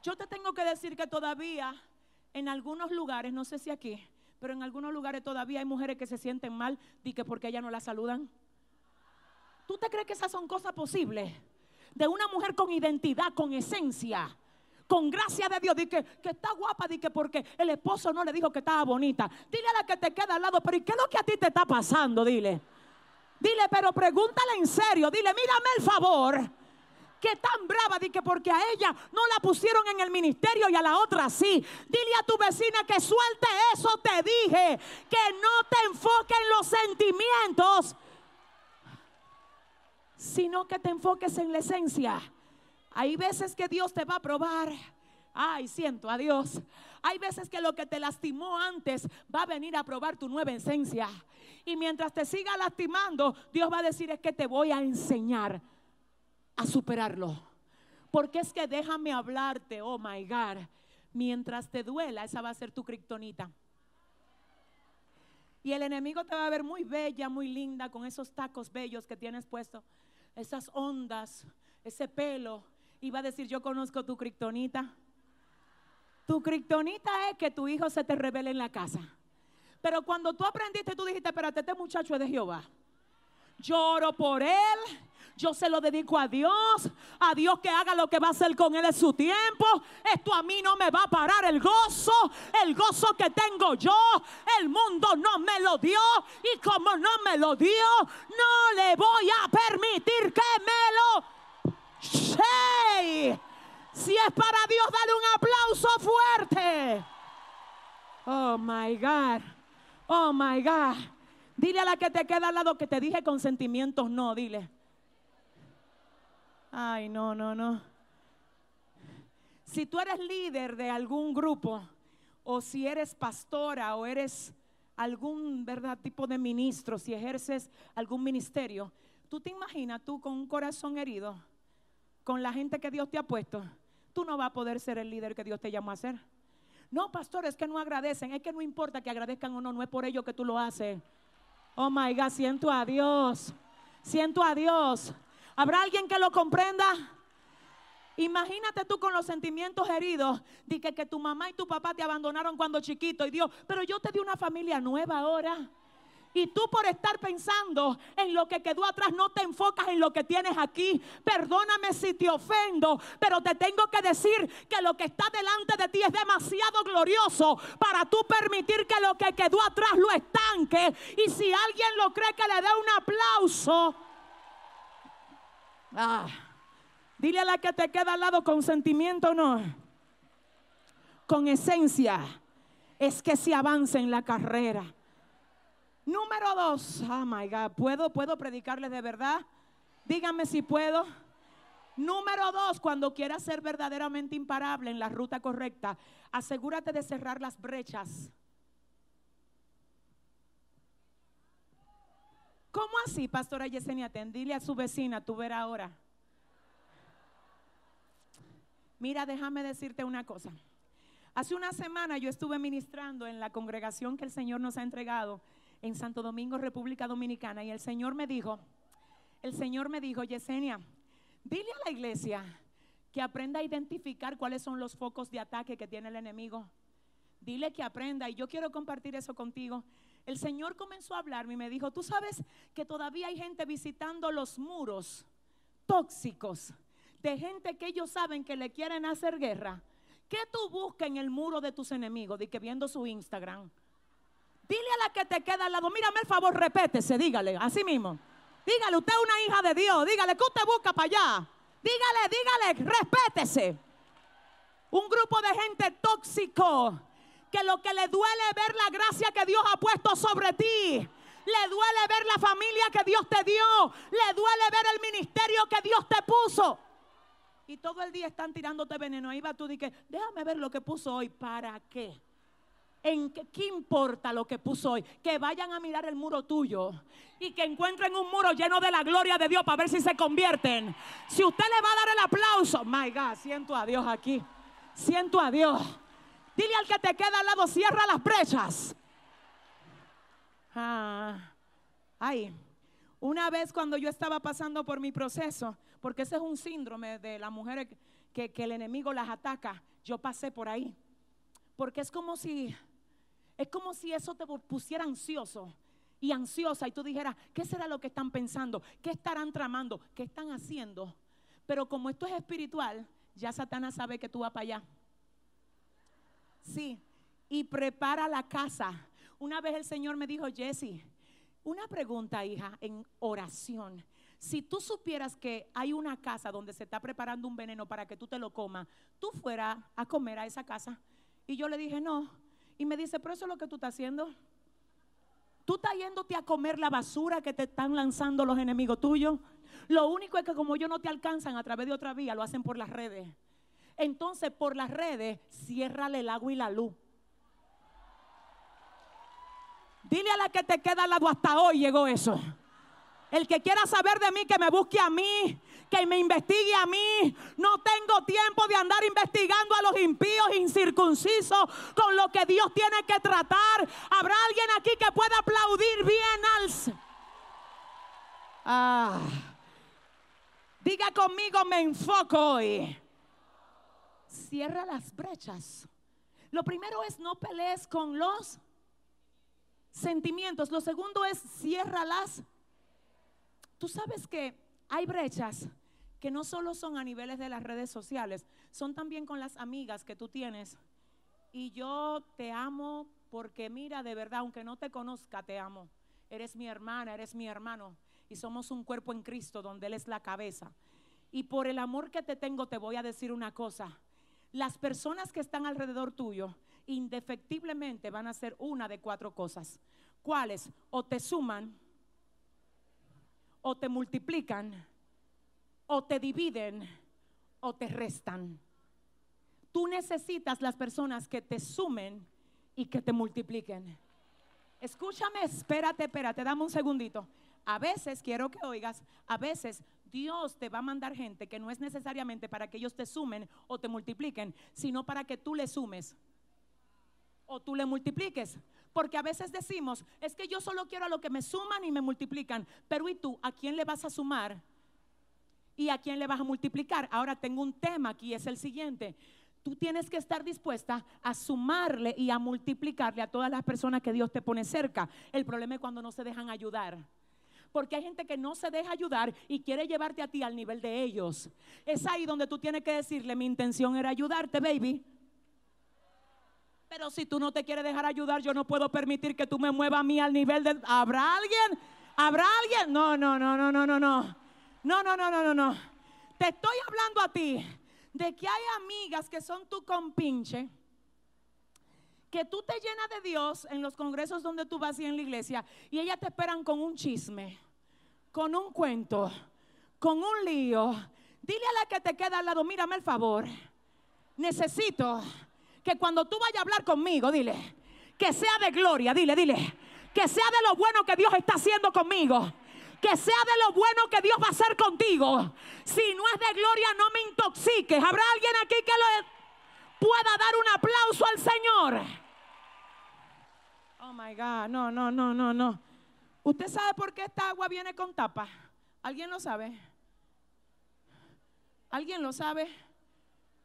Yo te tengo que decir que todavía en algunos lugares, no sé si aquí, pero en algunos lugares todavía hay mujeres que se sienten mal y que porque ella no la saludan. ¿Tú te crees que esas son cosas posibles? De una mujer con identidad, con esencia, con gracia de Dios. Dice que, está guapa, dice porque el esposo no le dijo que estaba bonita. Dile a la que te queda al lado, pero ¿y qué es lo que a ti te está pasando? Dile. Dile, pero pregúntale en serio. Dile, mírame el favor. Que tan brava, di que porque a ella no la pusieron en el ministerio y a la otra sí. Dile a tu vecina que suelte eso, te dije. Que no te enfoque en los sentimientos, sino que te enfoques en la esencia. Hay veces que Dios te va a probar. Ay, siento a Dios. Hay veces que lo que te lastimó antes va a venir a probar tu nueva esencia. Y mientras te siga lastimando, Dios va a decir es que te voy a enseñar a superarlo. Porque es que déjame hablarte, oh my God. Mientras te duela, esa va a ser tu criptonita. Y el enemigo te va a ver muy bella, muy linda, con esos tacos bellos que tienes puesto esas ondas, ese pelo, y va a decir, yo conozco tu criptonita. Tu criptonita es que tu hijo se te revele en la casa. Pero cuando tú aprendiste, tú dijiste, espérate, este muchacho es de Jehová. Lloro por él, yo se lo dedico a Dios, a Dios que haga lo que va a hacer con él en su tiempo. Esto a mí no me va a parar el gozo, el gozo que tengo yo. El mundo no me lo dio y como no me lo dio, no le voy a permitir que me lo... Hey, si es para Dios, dale un aplauso fuerte. Oh my God. Oh my God. Dile a la que te queda al lado que te dije con sentimientos, no, dile. Ay, no, no, no. Si tú eres líder de algún grupo, o si eres pastora, o eres algún ¿verdad? tipo de ministro, si ejerces algún ministerio, tú te imaginas tú con un corazón herido, con la gente que Dios te ha puesto, tú no vas a poder ser el líder que Dios te llamó a ser. No, pastor, es que no agradecen, es que no importa que agradezcan o no, no es por ello que tú lo haces. Oh my God, siento a Dios, siento a Dios. ¿Habrá alguien que lo comprenda? Imagínate tú con los sentimientos heridos de que, que tu mamá y tu papá te abandonaron cuando chiquito y Dios, pero yo te di una familia nueva ahora. Y tú por estar pensando en lo que quedó atrás no te enfocas en lo que tienes aquí. Perdóname si te ofendo, pero te tengo que decir que lo que está delante de ti es demasiado glorioso para tú permitir que lo que quedó atrás lo estanque. Y si alguien lo cree que le dé un aplauso. Ah, Dile a la que te queda al lado con sentimiento o no. Con esencia. Es que se avance en la carrera. Número dos. Oh my God. ¿Puedo, puedo predicarles de verdad? Díganme si puedo. Número dos, cuando quieras ser verdaderamente imparable en la ruta correcta, asegúrate de cerrar las brechas. ¿Cómo así, pastora Yesenia? Dile a su vecina, tú verás ahora. Mira, déjame decirte una cosa. Hace una semana yo estuve ministrando en la congregación que el Señor nos ha entregado en Santo Domingo, República Dominicana, y el Señor me dijo, el Señor me dijo, Yesenia, dile a la iglesia que aprenda a identificar cuáles son los focos de ataque que tiene el enemigo. Dile que aprenda, y yo quiero compartir eso contigo. El Señor comenzó a hablarme y me dijo, tú sabes que todavía hay gente visitando los muros tóxicos de gente que ellos saben que le quieren hacer guerra. ¿Qué tú buscas en el muro de tus enemigos? De que viendo su Instagram. Dile a la que te queda al lado, mírame el favor, repétese, dígale, así mismo. Dígale, usted es una hija de Dios, dígale, ¿qué usted busca para allá? Dígale, dígale, respétese. Un grupo de gente tóxico que lo que le duele es ver la gracia que Dios ha puesto sobre ti. Le duele ver la familia que Dios te dio. Le duele ver el ministerio que Dios te puso. Y todo el día están tirándote veneno. Ahí va tú y que déjame ver lo que puso hoy. ¿Para qué? ¿En qué, importa lo que puso hoy? Que vayan a mirar el muro tuyo y que encuentren un muro lleno de la gloria de Dios para ver si se convierten. Si usted le va a dar el aplauso, my God, siento a Dios aquí. Siento a Dios. Dile al que te queda al lado, cierra las brechas. Ah, ay, una vez cuando yo estaba pasando por mi proceso, porque ese es un síndrome de las mujeres que el enemigo las ataca, yo pasé por ahí. Porque es como si, es como si eso te pusiera ansioso y ansiosa y tú dijeras, ¿qué será lo que están pensando? ¿Qué estarán tramando? ¿Qué están haciendo? Pero como esto es espiritual, ya Satanás sabe que tú vas para allá. Sí, y prepara la casa. Una vez el Señor me dijo, Jesse, una pregunta, hija, en oración. Si tú supieras que hay una casa donde se está preparando un veneno para que tú te lo comas, tú fueras a comer a esa casa. Y yo le dije, no. Y me dice, pero eso es lo que tú estás haciendo. Tú estás yéndote a comer la basura que te están lanzando los enemigos tuyos. Lo único es que como ellos no te alcanzan a través de otra vía, lo hacen por las redes. Entonces, por las redes, ciérrale el agua y la luz. Dile a la que te queda al lado, hasta hoy llegó eso. El que quiera saber de mí, que me busque a mí, que me investigue a mí. No tengo tiempo de andar investigando a los impíos incircuncisos con lo que Dios tiene que tratar. ¿Habrá alguien aquí que pueda aplaudir bien al... Ah. Diga conmigo, me enfoco hoy. Cierra las brechas. Lo primero es no pelees con los sentimientos. Lo segundo es cierra las. Tú sabes que hay brechas que no solo son a niveles de las redes sociales, son también con las amigas que tú tienes. Y yo te amo porque mira, de verdad, aunque no te conozca, te amo. Eres mi hermana, eres mi hermano. Y somos un cuerpo en Cristo donde Él es la cabeza. Y por el amor que te tengo, te voy a decir una cosa. Las personas que están alrededor tuyo indefectiblemente van a hacer una de cuatro cosas. ¿Cuáles? O te suman, o te multiplican, o te dividen, o te restan. Tú necesitas las personas que te sumen y que te multipliquen. Escúchame, espérate, espérate, dame un segundito. A veces, quiero que oigas, a veces Dios te va a mandar gente que no es necesariamente para que ellos te sumen o te multipliquen, sino para que tú le sumes o tú le multipliques. Porque a veces decimos, es que yo solo quiero a lo que me suman y me multiplican. Pero ¿y tú? ¿A quién le vas a sumar? ¿Y a quién le vas a multiplicar? Ahora tengo un tema aquí, es el siguiente. Tú tienes que estar dispuesta a sumarle y a multiplicarle a todas las personas que Dios te pone cerca. El problema es cuando no se dejan ayudar. Porque hay gente que no se deja ayudar y quiere llevarte a ti al nivel de ellos. Es ahí donde tú tienes que decirle, mi intención era ayudarte, baby. Pero si tú no te quieres dejar ayudar, yo no puedo permitir que tú me muevas a mí al nivel de... ¿Habrá alguien? ¿Habrá alguien? No, no, no, no, no, no, no. No, no, no, no, no, no. te estoy hablando a ti de que hay amigas que son tu compinche, que tú te llenas de Dios en los congresos donde tú vas y en la iglesia, y ellas te esperan con un chisme, con un cuento, con un lío. Dile a la que te queda al lado, mírame el favor. Necesito que cuando tú vayas a hablar conmigo, dile, que sea de gloria, dile, dile, que sea de lo bueno que Dios está haciendo conmigo que sea de lo bueno que Dios va a hacer contigo. Si no es de gloria, no me intoxiques. ¿Habrá alguien aquí que le pueda dar un aplauso al Señor? Oh my God, no, no, no, no, no. ¿Usted sabe por qué esta agua viene con tapa? ¿Alguien lo sabe? ¿Alguien lo sabe?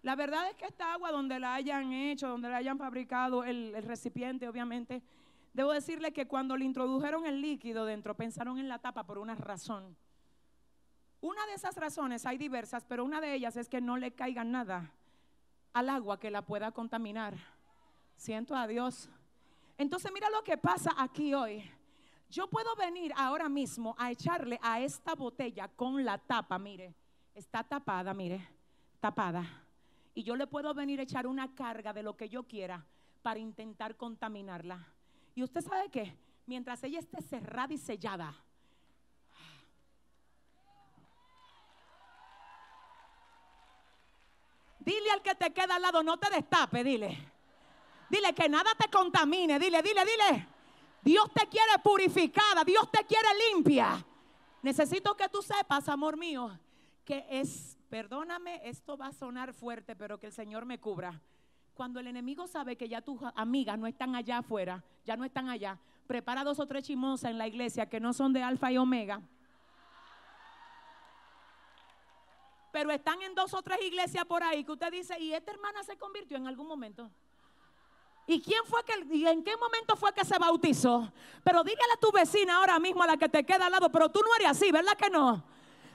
La verdad es que esta agua donde la hayan hecho, donde la hayan fabricado, el, el recipiente obviamente, Debo decirle que cuando le introdujeron el líquido dentro, pensaron en la tapa por una razón. Una de esas razones, hay diversas, pero una de ellas es que no le caiga nada al agua que la pueda contaminar. Siento a Dios. Entonces mira lo que pasa aquí hoy. Yo puedo venir ahora mismo a echarle a esta botella con la tapa, mire, está tapada, mire, tapada. Y yo le puedo venir a echar una carga de lo que yo quiera para intentar contaminarla. Y usted sabe que mientras ella esté cerrada y sellada, dile al que te queda al lado, no te destape, dile. Dile que nada te contamine, dile, dile, dile. Dios te quiere purificada, Dios te quiere limpia. Necesito que tú sepas, amor mío, que es, perdóname, esto va a sonar fuerte, pero que el Señor me cubra. Cuando el enemigo sabe que ya tus amigas no están allá afuera, ya no están allá, prepara dos o tres chimosas en la iglesia que no son de alfa y omega. Pero están en dos o tres iglesias por ahí que usted dice, ¿y esta hermana se convirtió en algún momento? ¿Y quién fue que, y en qué momento fue que se bautizó? Pero dígale a tu vecina ahora mismo, a la que te queda al lado, pero tú no eres así, ¿verdad que no?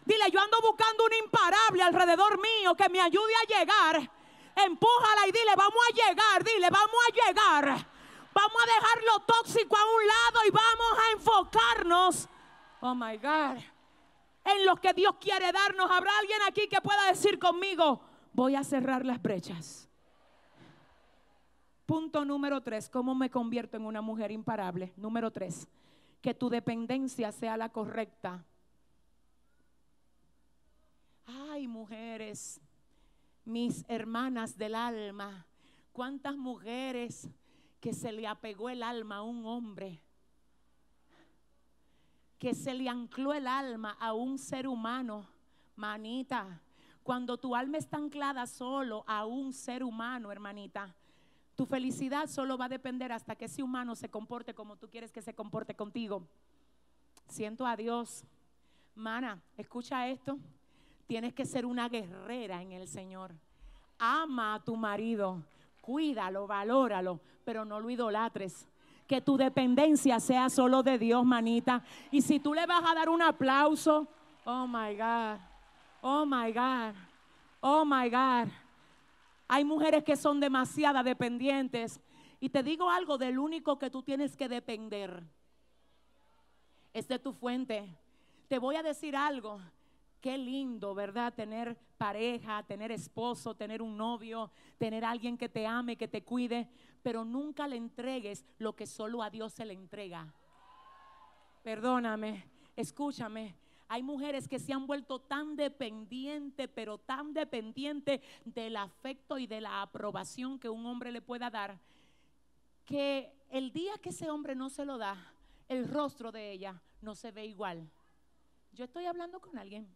Dile, yo ando buscando un imparable alrededor mío que me ayude a llegar empújala y dile, vamos a llegar, dile, vamos a llegar. Vamos a dejar lo tóxico a un lado y vamos a enfocarnos, oh my God, en lo que Dios quiere darnos. ¿Habrá alguien aquí que pueda decir conmigo, voy a cerrar las brechas? Punto número tres, ¿cómo me convierto en una mujer imparable? Número tres, que tu dependencia sea la correcta. Ay, mujeres, mis hermanas del alma, cuántas mujeres que se le apegó el alma a un hombre, que se le ancló el alma a un ser humano, manita. Cuando tu alma está anclada solo a un ser humano, hermanita, tu felicidad solo va a depender hasta que ese humano se comporte como tú quieres que se comporte contigo. Siento a Dios. Mana, escucha esto. Tienes que ser una guerrera en el Señor. Ama a tu marido, cuídalo, valóralo, pero no lo idolatres. Que tu dependencia sea solo de Dios, manita. Y si tú le vas a dar un aplauso, oh my God, oh my God, oh my God. Hay mujeres que son demasiado dependientes. Y te digo algo, del único que tú tienes que depender es de tu fuente. Te voy a decir algo. Qué lindo, ¿verdad? Tener pareja, tener esposo, tener un novio, tener alguien que te ame, que te cuide, pero nunca le entregues lo que solo a Dios se le entrega. Perdóname, escúchame. Hay mujeres que se han vuelto tan dependientes, pero tan dependientes del afecto y de la aprobación que un hombre le pueda dar, que el día que ese hombre no se lo da, el rostro de ella no se ve igual. Yo estoy hablando con alguien.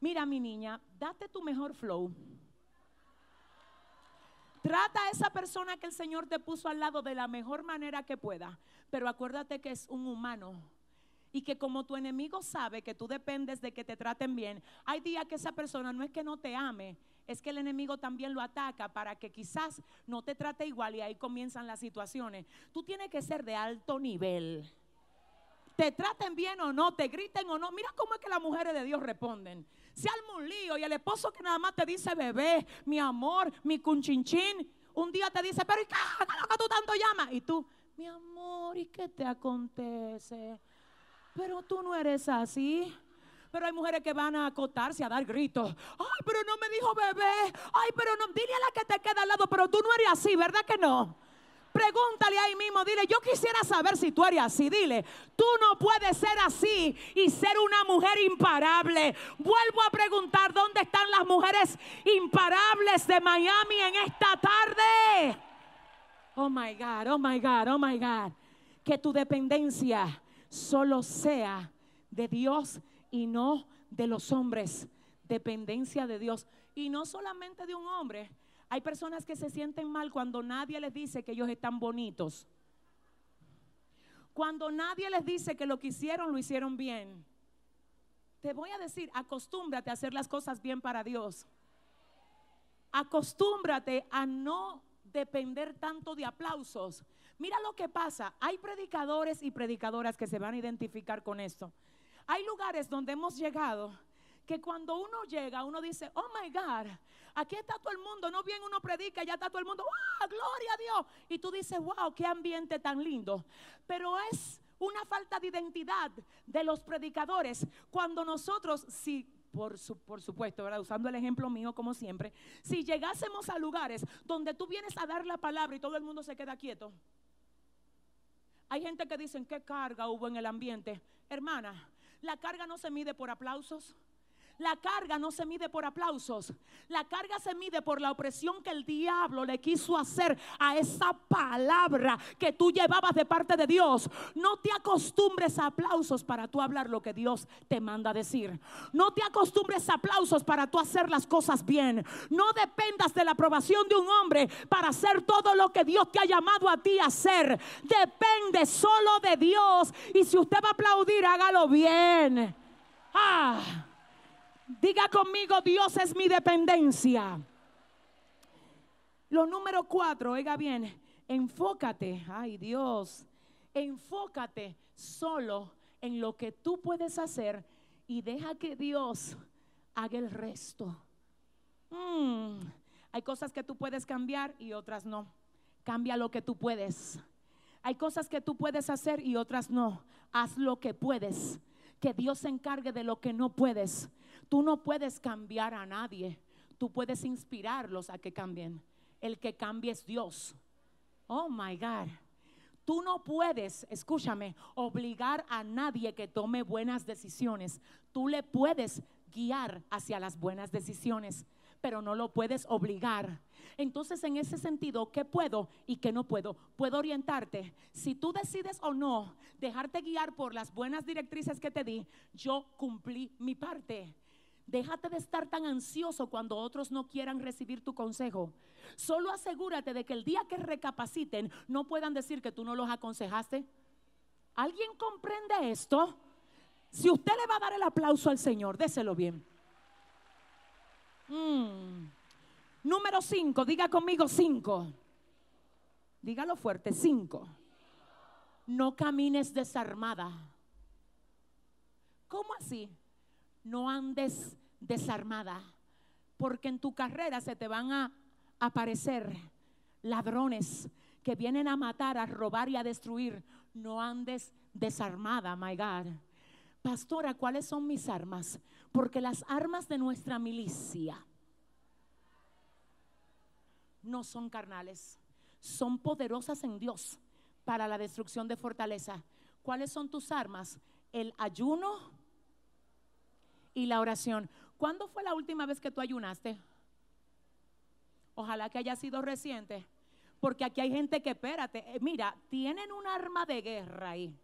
Mira, mi niña, date tu mejor flow. Trata a esa persona que el Señor te puso al lado de la mejor manera que pueda. Pero acuérdate que es un humano. Y que como tu enemigo sabe que tú dependes de que te traten bien, hay días que esa persona no es que no te ame, es que el enemigo también lo ataca para que quizás no te trate igual y ahí comienzan las situaciones. Tú tienes que ser de alto nivel. Te traten bien o no, te griten o no. Mira cómo es que las mujeres de Dios responden se arma un lío y el esposo que nada más te dice bebé, mi amor, mi cunchinchín, un día te dice, pero ¿y qué, que tú tanto llamas? Y tú, mi amor, ¿y qué te acontece? Pero tú no eres así. Pero hay mujeres que van a acotarse a dar gritos. Ay, pero no me dijo bebé. Ay, pero no. Dile a la que te queda al lado, pero tú no eres así, ¿verdad que no? Pregúntale ahí mismo, dile, yo quisiera saber si tú eres así. Dile, tú no puedes ser así y ser una mujer imparable. Vuelvo a preguntar, ¿dónde están las mujeres imparables de Miami en esta tarde? Oh my God, oh my God, oh my God. Que tu dependencia solo sea de Dios y no de los hombres. Dependencia de Dios. Y no solamente de un hombre. Hay personas que se sienten mal cuando nadie les dice que ellos están bonitos. Cuando nadie les dice que lo que hicieron lo hicieron bien. Te voy a decir, acostúmbrate a hacer las cosas bien para Dios. Acostúmbrate a no depender tanto de aplausos. Mira lo que pasa. Hay predicadores y predicadoras que se van a identificar con esto. Hay lugares donde hemos llegado que cuando uno llega, uno dice, oh my God, aquí está todo el mundo, no bien uno predica, ya está todo el mundo, wow, gloria a Dios. Y tú dices, wow, qué ambiente tan lindo. Pero es una falta de identidad de los predicadores cuando nosotros, si por, por, supuesto, usando el ejemplo mío como siempre, si llegásemos a lugares donde tú vienes a dar la palabra y todo el mundo se queda quieto. Hay gente que dicen, ¿qué carga hubo en el ambiente? Hermana, la carga no se mide por aplausos. La carga no se mide por aplausos. La carga se mide por la opresión que el diablo le quiso hacer a esa palabra que tú llevabas de parte de Dios. No te acostumbres a aplausos para tú hablar lo que Dios te manda decir. No te acostumbres a aplausos para tú hacer las cosas bien. No dependas de la aprobación de un hombre para hacer todo lo que Dios te ha llamado a ti a hacer. Depende solo de Dios. Y si usted va a aplaudir, hágalo bien. Ah. Diga conmigo, Dios es mi dependencia. Lo número cuatro, oiga bien, enfócate, ay Dios, enfócate solo en lo que tú puedes hacer y deja que Dios haga el resto. Mm, hay cosas que tú puedes cambiar y otras no. Cambia lo que tú puedes. Hay cosas que tú puedes hacer y otras no. Haz lo que puedes. Que Dios se encargue de lo que no puedes. Tú no puedes cambiar a nadie. Tú puedes inspirarlos a que cambien. El que cambie es Dios. Oh my God. Tú no puedes, escúchame, obligar a nadie que tome buenas decisiones. Tú le puedes guiar hacia las buenas decisiones, pero no lo puedes obligar. Entonces, en ese sentido, ¿qué puedo y qué no puedo? Puedo orientarte. Si tú decides o no dejarte guiar por las buenas directrices que te di, yo cumplí mi parte. Déjate de estar tan ansioso cuando otros no quieran recibir tu consejo. Solo asegúrate de que el día que recapaciten no puedan decir que tú no los aconsejaste. ¿Alguien comprende esto? Si usted le va a dar el aplauso al Señor, déselo bien. Mm. Número 5, diga conmigo 5. Dígalo fuerte, 5. No camines desarmada. ¿Cómo así? no andes desarmada, porque en tu carrera se te van a aparecer ladrones que vienen a matar, a robar y a destruir. No andes desarmada, my God. Pastora, ¿cuáles son mis armas? Porque las armas de nuestra milicia no son carnales, son poderosas en Dios para la destrucción de fortaleza. ¿Cuáles son tus armas? El ayuno, y la oración. ¿Cuándo fue la última vez que tú ayunaste? Ojalá que haya sido reciente. Porque aquí hay gente que, espérate, eh, mira, tienen un arma de guerra ahí.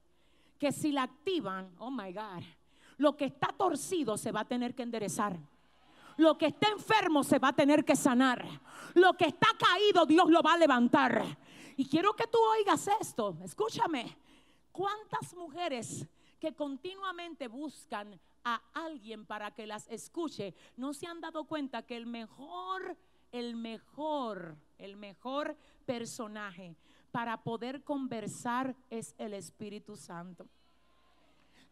Que si la activan, oh my God, lo que está torcido se va a tener que enderezar. Lo que está enfermo se va a tener que sanar. Lo que está caído, Dios lo va a levantar. Y quiero que tú oigas esto. Escúchame. ¿Cuántas mujeres que continuamente buscan a alguien para que las escuche, no se han dado cuenta que el mejor, el mejor, el mejor personaje para poder conversar es el Espíritu Santo.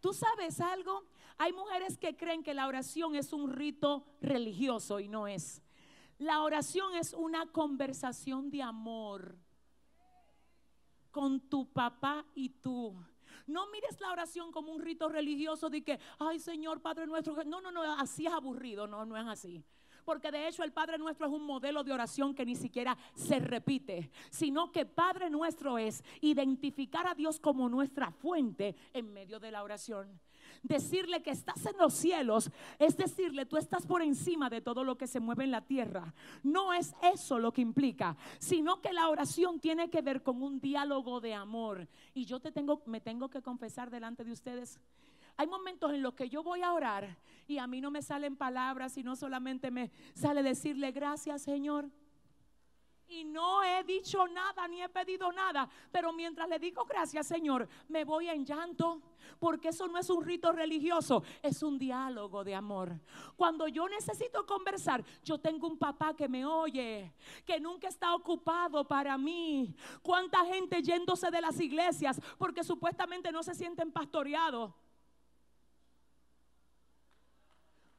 ¿Tú sabes algo? Hay mujeres que creen que la oración es un rito religioso y no es. La oración es una conversación de amor con tu papá y tú No mires la oración como un rito religioso de que, ay Señor Padre nuestro. No, no, no, así es aburrido. No, no es así. Porque de hecho el Padre Nuestro es un modelo de oración que ni siquiera se repite, sino que Padre Nuestro es identificar a Dios como nuestra fuente en medio de la oración. Decirle que estás en los cielos es decirle, tú estás por encima de todo lo que se mueve en la tierra. No es eso lo que implica, sino que la oración tiene que ver con un diálogo de amor. Y yo te tengo, me tengo que confesar delante de ustedes hay momentos en los que yo voy a orar y a mí no me salen palabras, sino solamente me sale decirle gracias Señor. Y no he dicho nada ni he pedido nada, pero mientras le digo gracias Señor, me voy en llanto, porque eso no es un rito religioso, es un diálogo de amor. Cuando yo necesito conversar, yo tengo un papá que me oye, que nunca está ocupado para mí. ¿Cuánta gente yéndose de las iglesias porque supuestamente no se sienten pastoreados?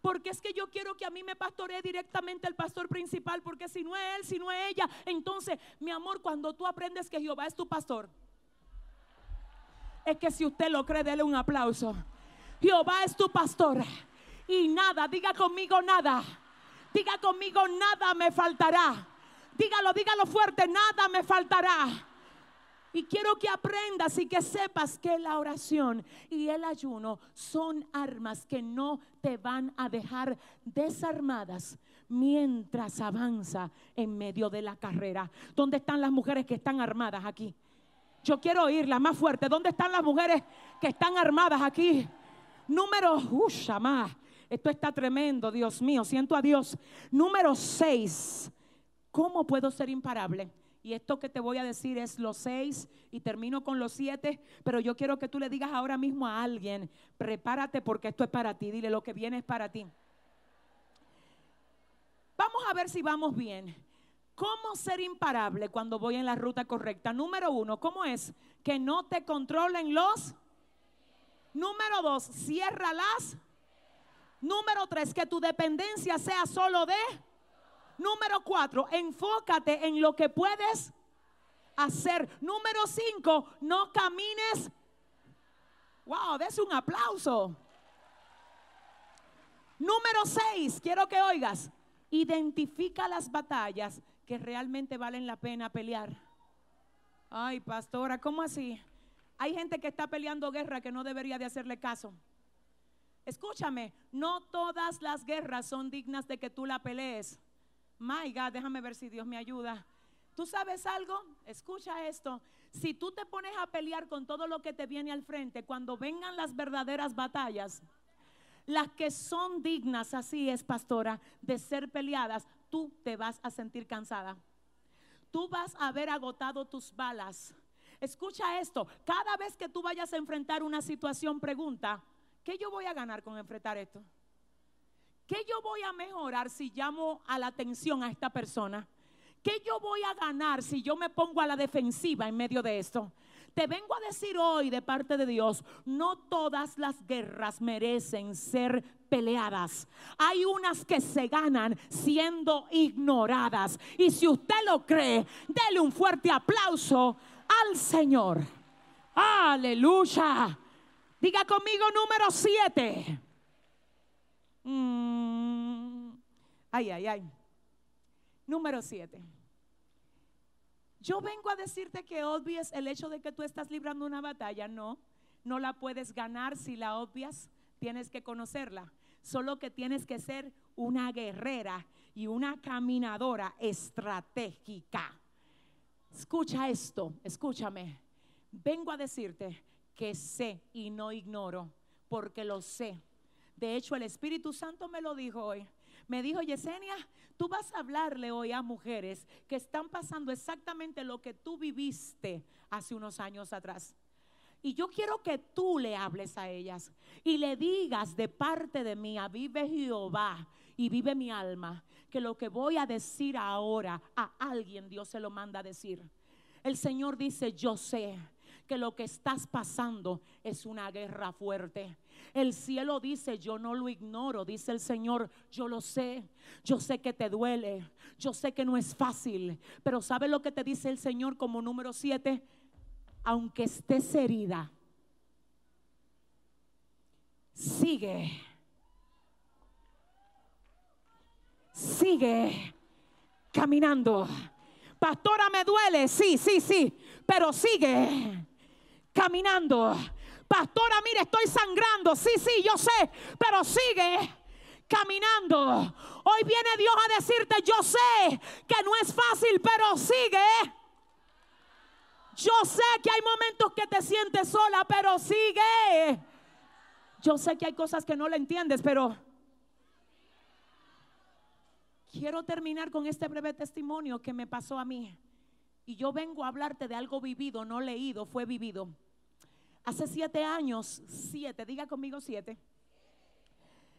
Porque es que yo quiero que a mí me pastoree directamente el pastor principal, porque si no es él, si no es ella, entonces, mi amor, cuando tú aprendes que Jehová es tu pastor, es que si usted lo cree, dele un aplauso. Jehová es tu pastor. Y nada, diga conmigo nada. Diga conmigo nada me faltará. Dígalo, dígalo fuerte, nada me faltará. Y quiero que aprendas y que sepas que la oración y el ayuno son armas que no te van a dejar desarmadas mientras avanza en medio de la carrera. ¿Dónde están las mujeres que están armadas aquí? Yo quiero oírla más fuerte. ¿Dónde están las mujeres que están armadas aquí? Número, uy, más. Esto está tremendo, Dios mío. Siento a Dios. Número 6. ¿Cómo puedo ser imparable? Y esto que te voy a decir es los seis y termino con los siete, pero yo quiero que tú le digas ahora mismo a alguien, prepárate porque esto es para ti, dile lo que viene es para ti. Vamos a ver si vamos bien. ¿Cómo ser imparable cuando voy en la ruta correcta? Número uno, ¿cómo es? Que no te controlen los. Número dos, ciérralas. Número tres, que tu dependencia sea solo de Número cuatro, enfócate en lo que puedes hacer. Número cinco, no camines. Wow, des un aplauso. Número seis, quiero que oigas. Identifica las batallas que realmente valen la pena pelear. Ay, pastora, ¿cómo así? Hay gente que está peleando guerra que no debería de hacerle caso. Escúchame, no todas las guerras son dignas de que tú la pelees. My God, déjame ver si Dios me ayuda. ¿Tú sabes algo? Escucha esto. Si tú te pones a pelear con todo lo que te viene al frente, cuando vengan las verdaderas batallas, las que son dignas, así es, pastora, de ser peleadas, tú te vas a sentir cansada. Tú vas a haber agotado tus balas. Escucha esto, cada vez que tú vayas a enfrentar una situación, pregunta, ¿qué yo voy a ganar con enfrentar esto? ¿Qué yo voy a mejorar si llamo a la atención a esta persona? ¿Qué yo voy a ganar si yo me pongo a la defensiva en medio de esto? Te vengo a decir hoy de parte de Dios, no todas las guerras merecen ser peleadas. Hay unas que se ganan siendo ignoradas. Y si usted lo cree, dele un fuerte aplauso al Señor. Aleluya. Diga conmigo número 7. Mm. Ay, ay, ay. Número siete. Yo vengo a decirte que obvies el hecho de que tú estás librando una batalla. No, no la puedes ganar si la obvias. Tienes que conocerla. Solo que tienes que ser una guerrera y una caminadora estratégica. Escucha esto, escúchame. Vengo a decirte que sé y no ignoro, porque lo sé de hecho, el Espíritu Santo me lo dijo hoy. Me dijo, Yesenia, tú vas a hablarle hoy a mujeres que están pasando exactamente lo que tú viviste hace unos años atrás. Y yo quiero que tú le hables a ellas y le digas de parte de mí, vive Jehová y vive mi alma, que lo que voy a decir ahora a alguien Dios se lo manda a decir. El Señor dice, yo sé lo que estás pasando es una guerra fuerte. El cielo dice, yo no lo ignoro, dice el Señor, yo lo sé, yo sé que te duele, yo sé que no es fácil, pero ¿sabe lo que te dice el Señor como número siete? Aunque estés herida, sigue. Sigue caminando. Pastora, me duele. Sí, sí, sí. Pero sigue caminando. Pastora, mire, estoy sangrando. Sí, sí, yo sé. Pero sigue caminando. Hoy viene Dios a decirte, yo sé que no es fácil, pero sigue. Yo sé que hay momentos que te sientes sola, pero sigue. Yo sé que hay cosas que no le entiendes, pero quiero terminar con este breve testimonio que me pasó a mí. Y yo vengo a hablarte de algo vivido, no leído, fue vivido. Hace siete años, siete, diga conmigo siete.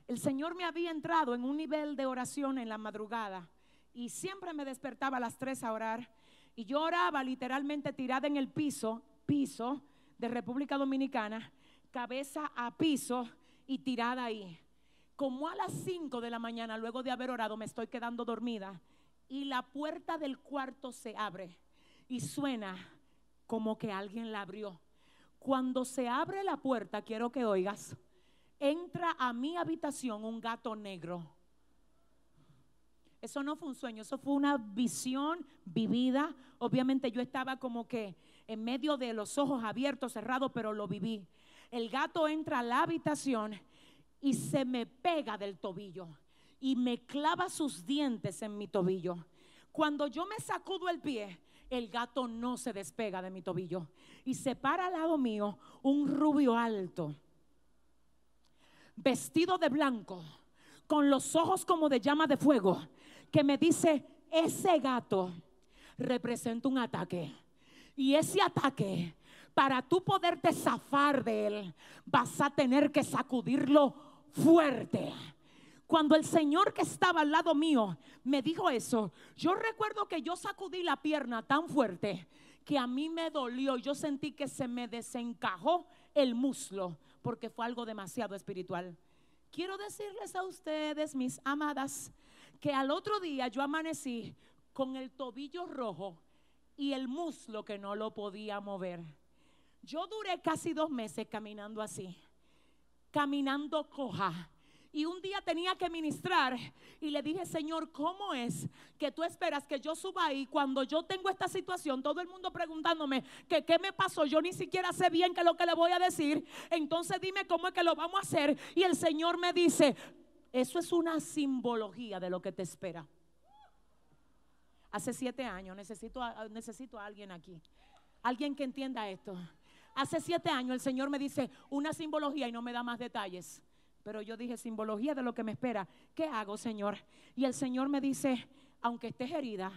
El Señor me había entrado en un nivel de oración en la madrugada y siempre me despertaba a las tres a orar y yo oraba literalmente tirada en el piso, piso de República Dominicana, cabeza a piso y tirada ahí. Como a las 5 de la mañana, luego de haber orado, me estoy quedando dormida y la puerta del cuarto se abre y suena como que alguien la abrió. Cuando se abre la puerta, quiero que oigas, entra a mi habitación un gato negro. Eso no fue un sueño, eso fue una visión vivida. Obviamente yo estaba como que en medio de los ojos abiertos, cerrados, pero lo viví. El gato entra a la habitación y se me pega del tobillo y me clava sus dientes en mi tobillo. Cuando yo me sacudo el pie, el gato no se despega de mi tobillo y se para al lado mío un rubio alto, vestido de blanco, con los ojos como de llama de fuego que me dice, ese gato representa un ataque. Y ese ataque, para tú poderte zafar de él, vas a tener que sacudirlo fuerte. Cuando el Señor que estaba al lado mío me dijo eso, yo recuerdo que yo sacudí la pierna tan fuerte que a mí me dolió. Yo sentí que se me desencajó el muslo porque fue algo demasiado espiritual. Quiero decirles a ustedes, mis amadas, que al otro día yo amanecí con el tobillo rojo y el muslo que no lo podía mover. Yo duré casi dos meses caminando así, caminando coja. Y un día tenía que ministrar y le dije, Señor, ¿cómo es que tú esperas que yo suba ahí cuando yo tengo esta situación? Todo el mundo preguntándome que qué me pasó, yo ni siquiera sé bien qué es lo que le voy a decir. Entonces dime cómo es que lo vamos a hacer. Y el Señor me dice, eso es una simbología de lo que te espera. Hace siete años necesito necesito a alguien aquí. Alguien que entienda esto. Hace siete años el Señor me dice una simbología y no me da más detalles. Pero yo dije, simbología de lo que me espera. ¿Qué hago, Señor? Y el Señor me dice, aunque estés herida,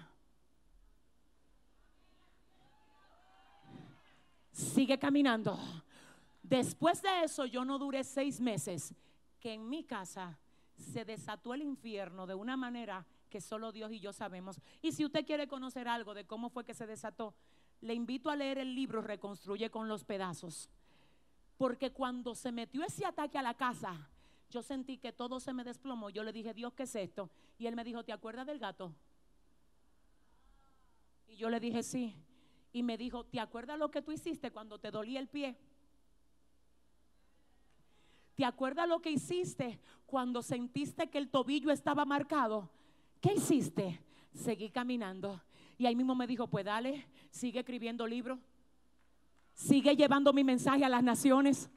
sigue caminando. Después de eso, yo no duré seis meses que en mi casa se desató el infierno de una manera que solo Dios y yo sabemos. Y si usted quiere conocer algo de cómo fue que se desató, le invito a leer el libro Reconstruye con los pedazos. Porque cuando se metió ese ataque a la casa, yo sentí que todo se me desplomó. Yo le dije, Dios, ¿qué es esto? Y él me dijo, ¿te acuerdas del gato? Y yo le dije, sí. Y me dijo, ¿te acuerdas lo que tú hiciste cuando te dolía el pie? ¿Te acuerdas lo que hiciste cuando sentiste que el tobillo estaba marcado? ¿Qué hiciste? Seguí caminando. Y ahí mismo me dijo, pues dale, sigue escribiendo libros, sigue llevando mi mensaje a las naciones,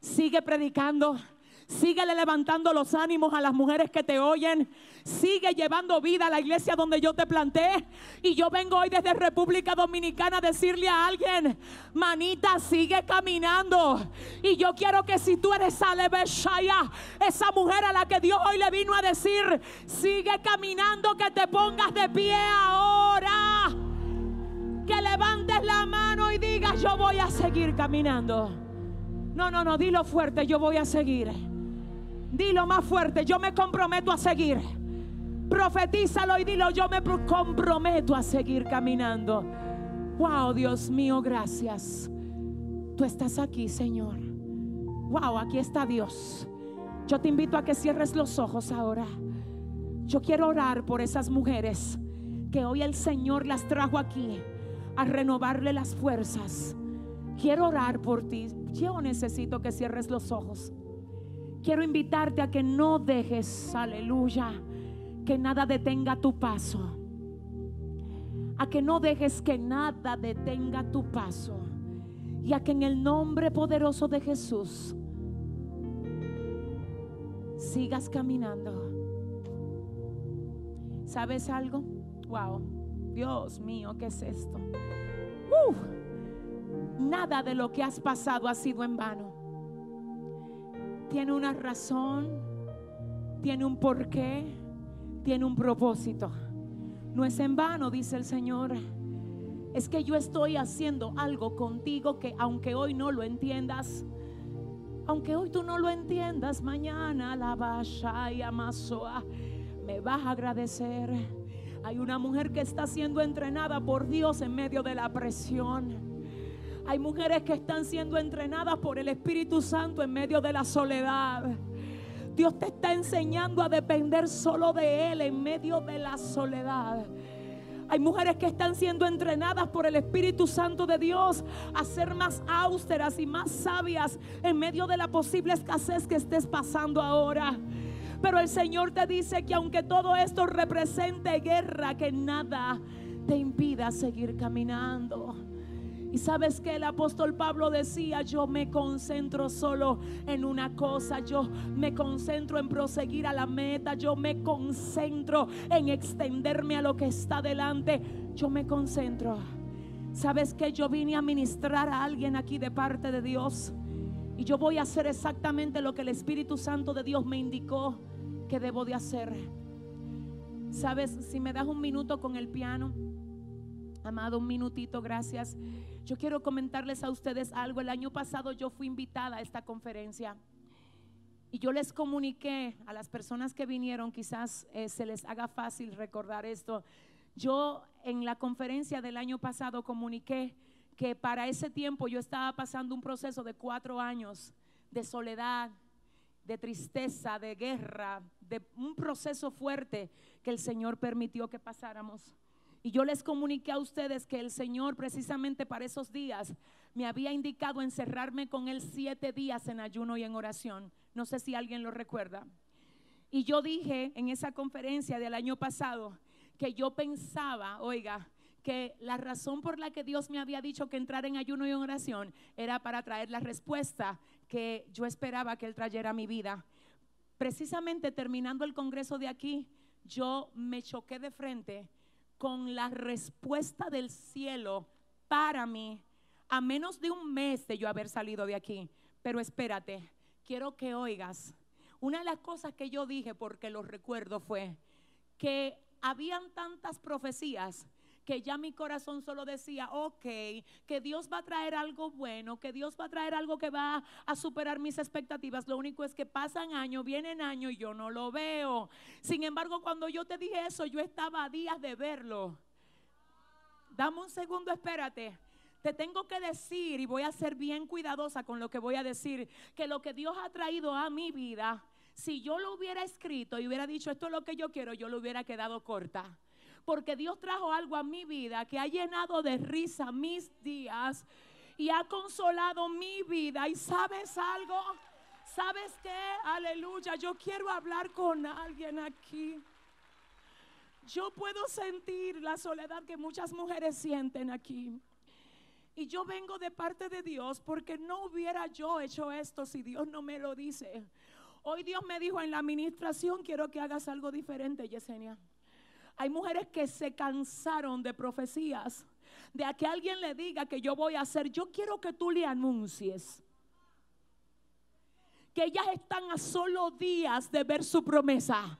sigue predicando. Síguele levantando los ánimos a las mujeres que te oyen. Sigue llevando vida a la iglesia donde yo te planté. Y yo vengo hoy desde República Dominicana a decirle a alguien, manita, sigue caminando. Y yo quiero que si tú eres Alebeshaya, esa mujer a la que Dios hoy le vino a decir, sigue caminando, que te pongas de pie ahora. Que levantes la mano y digas, yo voy a seguir caminando. No, no, no, dilo fuerte, yo voy a seguir. Dilo más fuerte, yo me comprometo a seguir. Profetízalo y dilo, yo me comprometo a seguir caminando. Wow, Dios mío, gracias. Tú estás aquí, Señor. Wow, aquí está Dios. Yo te invito a que cierres los ojos ahora. Yo quiero orar por esas mujeres que hoy el Señor las trajo aquí a renovarle las fuerzas. Quiero orar por ti. Yo necesito que cierres los ojos. Quiero invitarte a que no dejes, aleluya, que nada detenga tu paso. A que no dejes que nada detenga tu paso. Y a que en el nombre poderoso de Jesús sigas caminando. ¿Sabes algo? Wow, Dios mío, ¿qué es esto? Nada de lo que has pasado ha sido en vano. Tiene una razón, tiene un porqué, tiene un propósito. No es en vano, dice el Señor. Es que yo estoy haciendo algo contigo que aunque hoy no lo entiendas, aunque hoy tú no lo entiendas, mañana la vaya y amasoa, me vas a agradecer. Hay una mujer que está siendo entrenada por Dios en medio de la presión. Hay mujeres que están siendo entrenadas por el Espíritu Santo en medio de la soledad. Dios te está enseñando a depender solo de Él en medio de la soledad. Hay mujeres que están siendo entrenadas por el Espíritu Santo de Dios a ser más austeras y más sabias en medio de la posible escasez que estés pasando ahora. Pero el Señor te dice que aunque todo esto represente guerra, que nada te impida seguir caminando. Y sabes que el apóstol Pablo decía, yo me concentro solo en una cosa, yo me concentro en proseguir a la meta, yo me concentro en extenderme a lo que está delante, yo me concentro. Sabes que yo vine a ministrar a alguien aquí de parte de Dios y yo voy a hacer exactamente lo que el Espíritu Santo de Dios me indicó que debo de hacer. Sabes, si me das un minuto con el piano, amado, un minutito, gracias. Yo quiero comentarles a ustedes algo. El año pasado yo fui invitada a esta conferencia y yo les comuniqué a las personas que vinieron, quizás eh, se les haga fácil recordar esto. Yo en la conferencia del año pasado comuniqué que para ese tiempo yo estaba pasando un proceso de cuatro años de soledad, de tristeza, de guerra, de un proceso fuerte que el Señor permitió que pasáramos. Y yo les comuniqué a ustedes que el Señor precisamente para esos días me había indicado encerrarme con Él siete días en ayuno y en oración. No sé si alguien lo recuerda. Y yo dije en esa conferencia del año pasado que yo pensaba, oiga, que la razón por la que Dios me había dicho que entrar en ayuno y en oración era para traer la respuesta que yo esperaba que Él trayera a mi vida. Precisamente terminando el congreso de aquí, yo me choqué de frente con la respuesta del cielo para mí a menos de un mes de yo haber salido de aquí. Pero espérate, quiero que oigas. Una de las cosas que yo dije, porque lo recuerdo, fue que habían tantas profecías que ya mi corazón solo decía, ok, que Dios va a traer algo bueno, que Dios va a traer algo que va a superar mis expectativas. Lo único es que pasan años, vienen años y yo no lo veo. Sin embargo, cuando yo te dije eso, yo estaba a días de verlo. Dame un segundo, espérate te tengo que decir, y voy a ser bien cuidadosa con lo que voy a decir, que lo que Dios ha traído a mi vida, si yo lo hubiera escrito y hubiera dicho esto es lo que yo quiero, yo lo hubiera quedado corta porque Dios trajo algo a mi vida que ha llenado de risa mis días y ha consolado mi vida. ¿Y sabes algo? ¿Sabes qué? Aleluya. Yo quiero hablar con alguien aquí. Yo puedo sentir la soledad que muchas mujeres sienten aquí. Y yo vengo de parte de Dios porque no hubiera yo hecho esto si Dios no me lo dice. Hoy Dios me dijo en la administración, quiero que hagas algo diferente, Yesenia. Hay mujeres que se cansaron de profecías, de a que alguien le diga que yo voy a hacer. Yo quiero que tú le anuncies que ellas están a solo días de ver su promesa.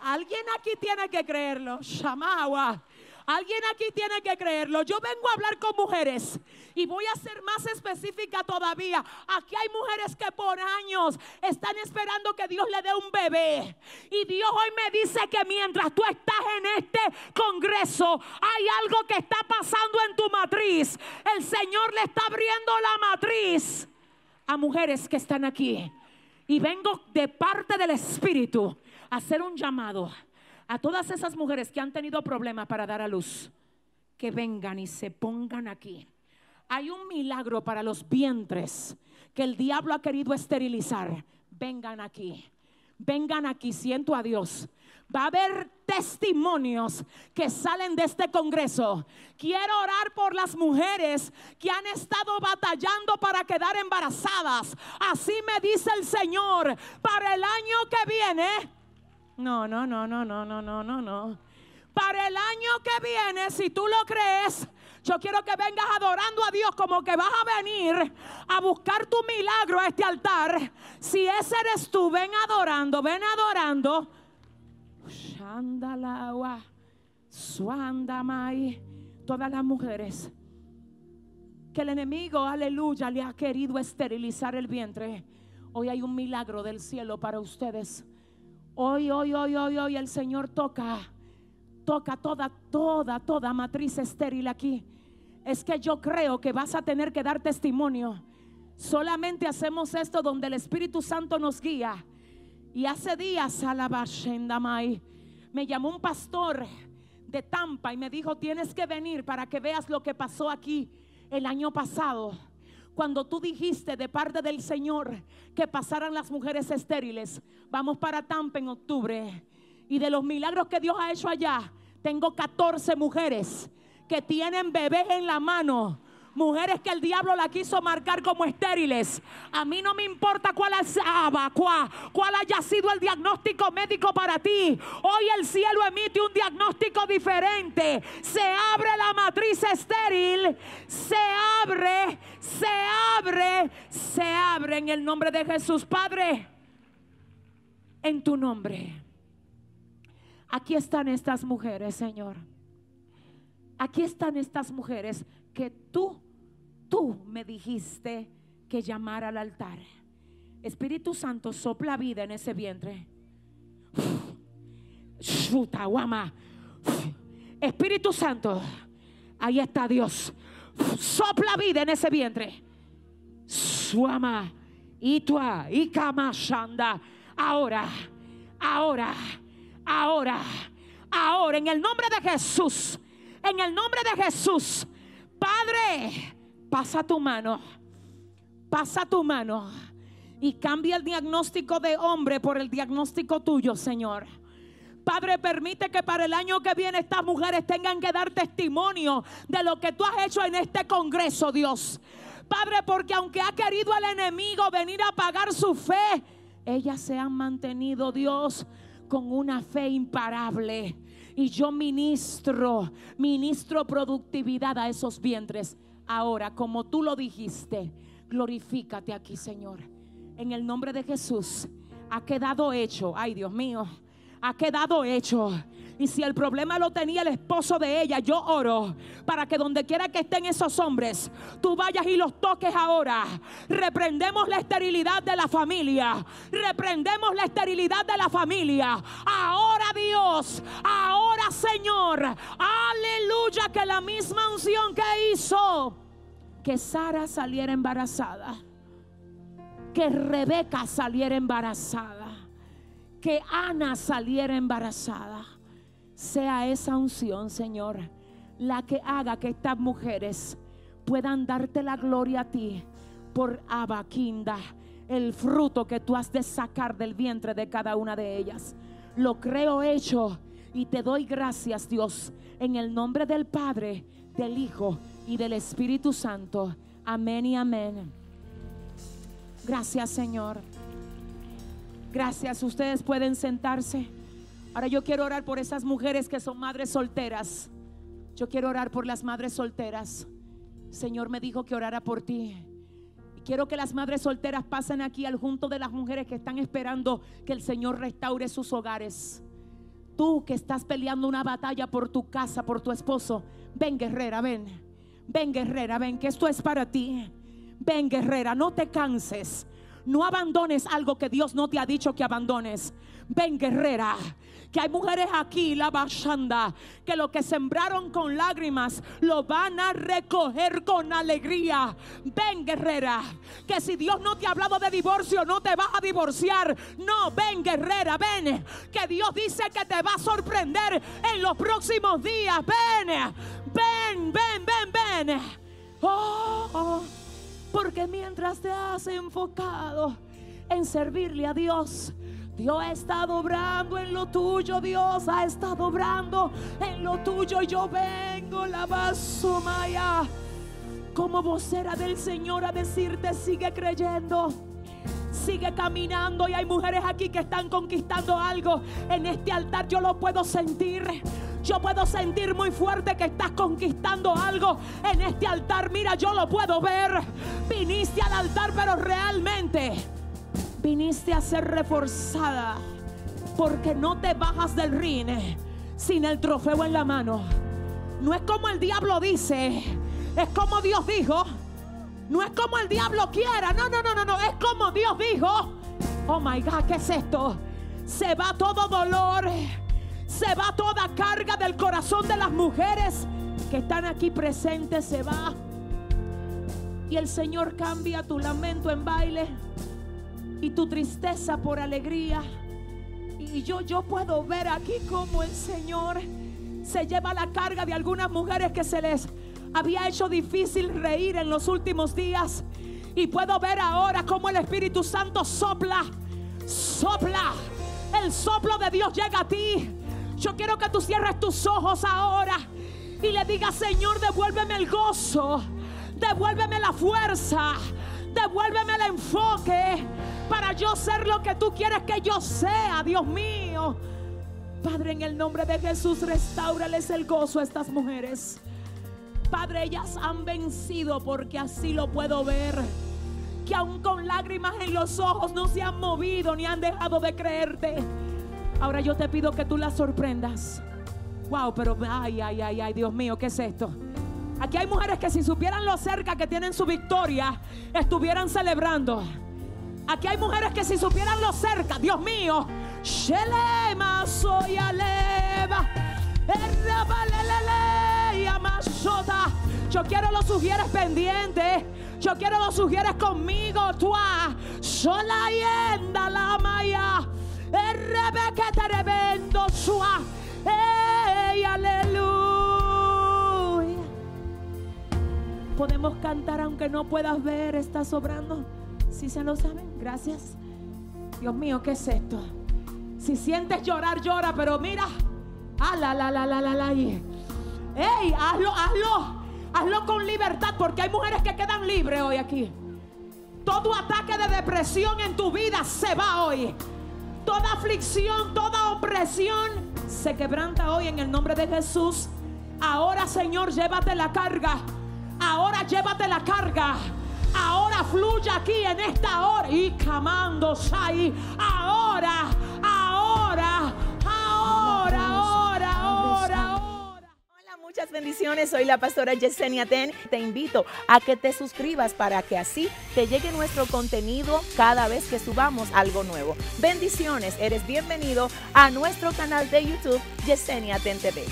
Alguien aquí tiene que creerlo. Shamawa. Alguien aquí tiene que creerlo. Yo vengo a hablar con mujeres y voy a ser más específica todavía. Aquí hay mujeres que por años están esperando que Dios le dé un bebé. Y Dios hoy me dice que mientras tú estás en este congreso, hay algo que está pasando en tu matriz. El Señor le está abriendo la matriz a mujeres que están aquí. Y vengo de parte del Espíritu a hacer un llamado a todas esas mujeres que han tenido problemas para dar a luz, que vengan y se pongan aquí. Hay un milagro para los vientres que el diablo ha querido esterilizar. vengan aquí. Vengan aquí, siento a Dios. Va a haber testimonios que salen de este congreso. Quiero orar por las mujeres que han estado batallando para quedar embarazadas. Así me dice el Señor. Para el año que viene. No, no, no, no, no, no, no, no, no. Para el año que viene, si tú lo crees, yo quiero que vengas adorando a Dios como que vas a venir a buscar tu milagro a este altar. Si ese eres tú, ven adorando, ven adorando. Todas las mujeres que el enemigo, aleluya, le ha querido esterilizar el vientre. Hoy hay un milagro del cielo para ustedes. Hoy, hoy, hoy, hoy, hoy el Señor toca, toca toda, toda, toda matriz estéril aquí es que yo creo que vas a tener que dar testimonio. Solamente hacemos esto donde el Espíritu Santo nos guía. Y hace días, me llamó un pastor de Tampa y me dijo, tienes que venir para que veas lo que pasó aquí el año pasado. Cuando tú dijiste de parte del Señor que pasaran las mujeres estériles, vamos para Tampa en octubre. Y de los milagros que Dios ha hecho allá, tengo 14 mujeres que tienen bebés en la mano. Mujeres que el diablo la quiso marcar como estériles. A mí no me importa cuál, cuál, cuál haya sido el diagnóstico médico para ti. Hoy el cielo emite un diagnóstico diferente. Se abre la matriz estéril. Se abre, se abre, se abre en el nombre de Jesús. Padre, en tu nombre. Aquí están estas mujeres, Señor aquí están estas mujeres que tú, tú me dijiste que llamara al altar. Espíritu Santo, sopla vida en ese vientre. Espíritu Santo, ahí está Dios. Sopla vida en ese vientre. Suama, itua, ikamashanda. Ahora, ahora, ahora, ahora, en el nombre de Jesús en el nombre de Jesús. Padre, pasa tu mano. Pasa tu mano. Y cambia el diagnóstico de hombre por el diagnóstico tuyo, Señor. Padre, permite que para el año que viene estas mujeres tengan que dar testimonio de lo que tú has hecho en este congreso, Dios. Padre, porque aunque ha querido el enemigo venir a pagar su fe, ellas se han mantenido, Dios, con una fe imparable. Y yo ministro, ministro productividad a esos vientres. Ahora, como tú lo dijiste, glorifícate aquí, Señor. En el nombre de Jesús, ha quedado hecho. Ay, Dios mío, ha quedado hecho. Y si el problema lo tenía el esposo de ella, yo oro para que donde quiera que estén esos hombres, tú vayas y los toques ahora. Reprendemos la esterilidad de la familia. Reprendemos la esterilidad de la familia. Ahora Dios, ahora Señor, aleluya, que la misma unción que hizo que Sara saliera embarazada, que Rebeca saliera embarazada, que Ana saliera embarazada sea esa unción, Señor, la que haga que estas mujeres puedan darte la gloria a ti por Abaquinda, el fruto que tú has de sacar del vientre de cada una de ellas. Lo creo hecho y te doy gracias, Dios, en el nombre del Padre, del Hijo y del Espíritu Santo. Amén y amén. Gracias, Señor. Gracias. Ustedes pueden sentarse. Ahora yo quiero orar por esas mujeres que son madres solteras. Yo quiero orar por las madres solteras. Señor me dijo que orara por ti. Y quiero que las madres solteras pasen aquí al junto de las mujeres que están esperando que el Señor restaure sus hogares. Tú que estás peleando una batalla por tu casa, por tu esposo, ven guerrera, ven. Ven guerrera, ven que esto es para ti. Ven guerrera, no te canses. No abandones algo que Dios no te ha dicho que abandones. Ven guerrera que hay mujeres aquí, la bashanda, que lo que sembraron con lágrimas lo van a recoger con alegría. Ven, guerrera, que si Dios no te ha hablado de divorcio, no te vas a divorciar. No, ven, guerrera, ven, que Dios dice que te va a sorprender en los próximos días. Ven, ven, ven, ven, ven. Oh, oh porque mientras te has enfocado en servirle a Dios. Dios ha estado obrando en lo tuyo, Dios ha estado obrando en lo tuyo. Yo vengo, la vaso maya, como vocera del Señor a decirte, sigue creyendo. Sigue caminando y hay mujeres aquí que están conquistando algo. En este altar yo lo puedo sentir. Yo puedo sentir muy fuerte que estás conquistando algo en este altar. Mira, yo lo puedo ver. Viniste al altar, pero realmente viniste a ser reforzada porque no te bajas del ring sin el trofeo en la mano. No es como el diablo dice, es como Dios dijo. No es como el diablo quiera, no, no, no, no, no, es como Dios dijo. Oh my God, ¿qué es esto? Se va todo dolor, se va toda carga del corazón de las mujeres que están aquí presentes, se va. Y el Señor cambia tu lamento en baile y tu tristeza por alegría. Y yo, yo puedo ver aquí como el Señor se lleva la carga de algunas mujeres que se les había hecho difícil reír en los últimos días. Y puedo ver ahora como el Espíritu Santo sopla, sopla. El soplo de Dios llega a ti. Yo quiero que tú cierres tus ojos ahora y le digas, Señor, devuélveme el gozo, devuélveme la fuerza, devuélveme el enfoque para yo ser lo que tú quieres que yo sea, Dios mío. Padre, en el nombre de Jesús, restaurales el gozo a estas mujeres. Padre, ellas han vencido porque así lo puedo ver. Que aún con lágrimas en los ojos no se han movido ni han dejado de creerte. Ahora yo te pido que tú las sorprendas. Wow, pero ay, ay, ay, ay, Dios mío, ¿qué es esto? Aquí hay mujeres que si supieran lo cerca que tienen su victoria, estuvieran celebrando. Aquí hay mujeres que si supieran lo cerca, Dios mío, Shelema soy aleva, yo quiero los sugieres pendientes. Yo quiero los sugieres conmigo. Tú sola yenda la maya. que te revendo aleluya. Podemos cantar aunque no puedas ver. Está sobrando. Si se lo saben, gracias. Dios mío, ¿qué es esto? Si sientes llorar, llora, pero mira. Ah, la, la, la, la, la, la. Ey, hazlo, hazlo. Hazlo con libertad porque hay mujeres que quedan libres hoy aquí. Todo ataque de depresión en tu vida se va hoy. Toda aflicción, toda opresión se quebranta hoy en el nombre de Jesús. Ahora, Señor, llévate la carga. Ahora llévate la carga. Ahora fluye aquí en esta hora. Y camando, Sai. Ahora, ahora, ahora, ahora, ahora, ahora. Hola, muchas bendiciones. Soy la pastora Yesenia Ten. Te invito a que te suscribas para que así te llegue nuestro contenido cada vez que subamos algo nuevo. Bendiciones. Eres bienvenido a nuestro canal de YouTube Yesenia Ten TV.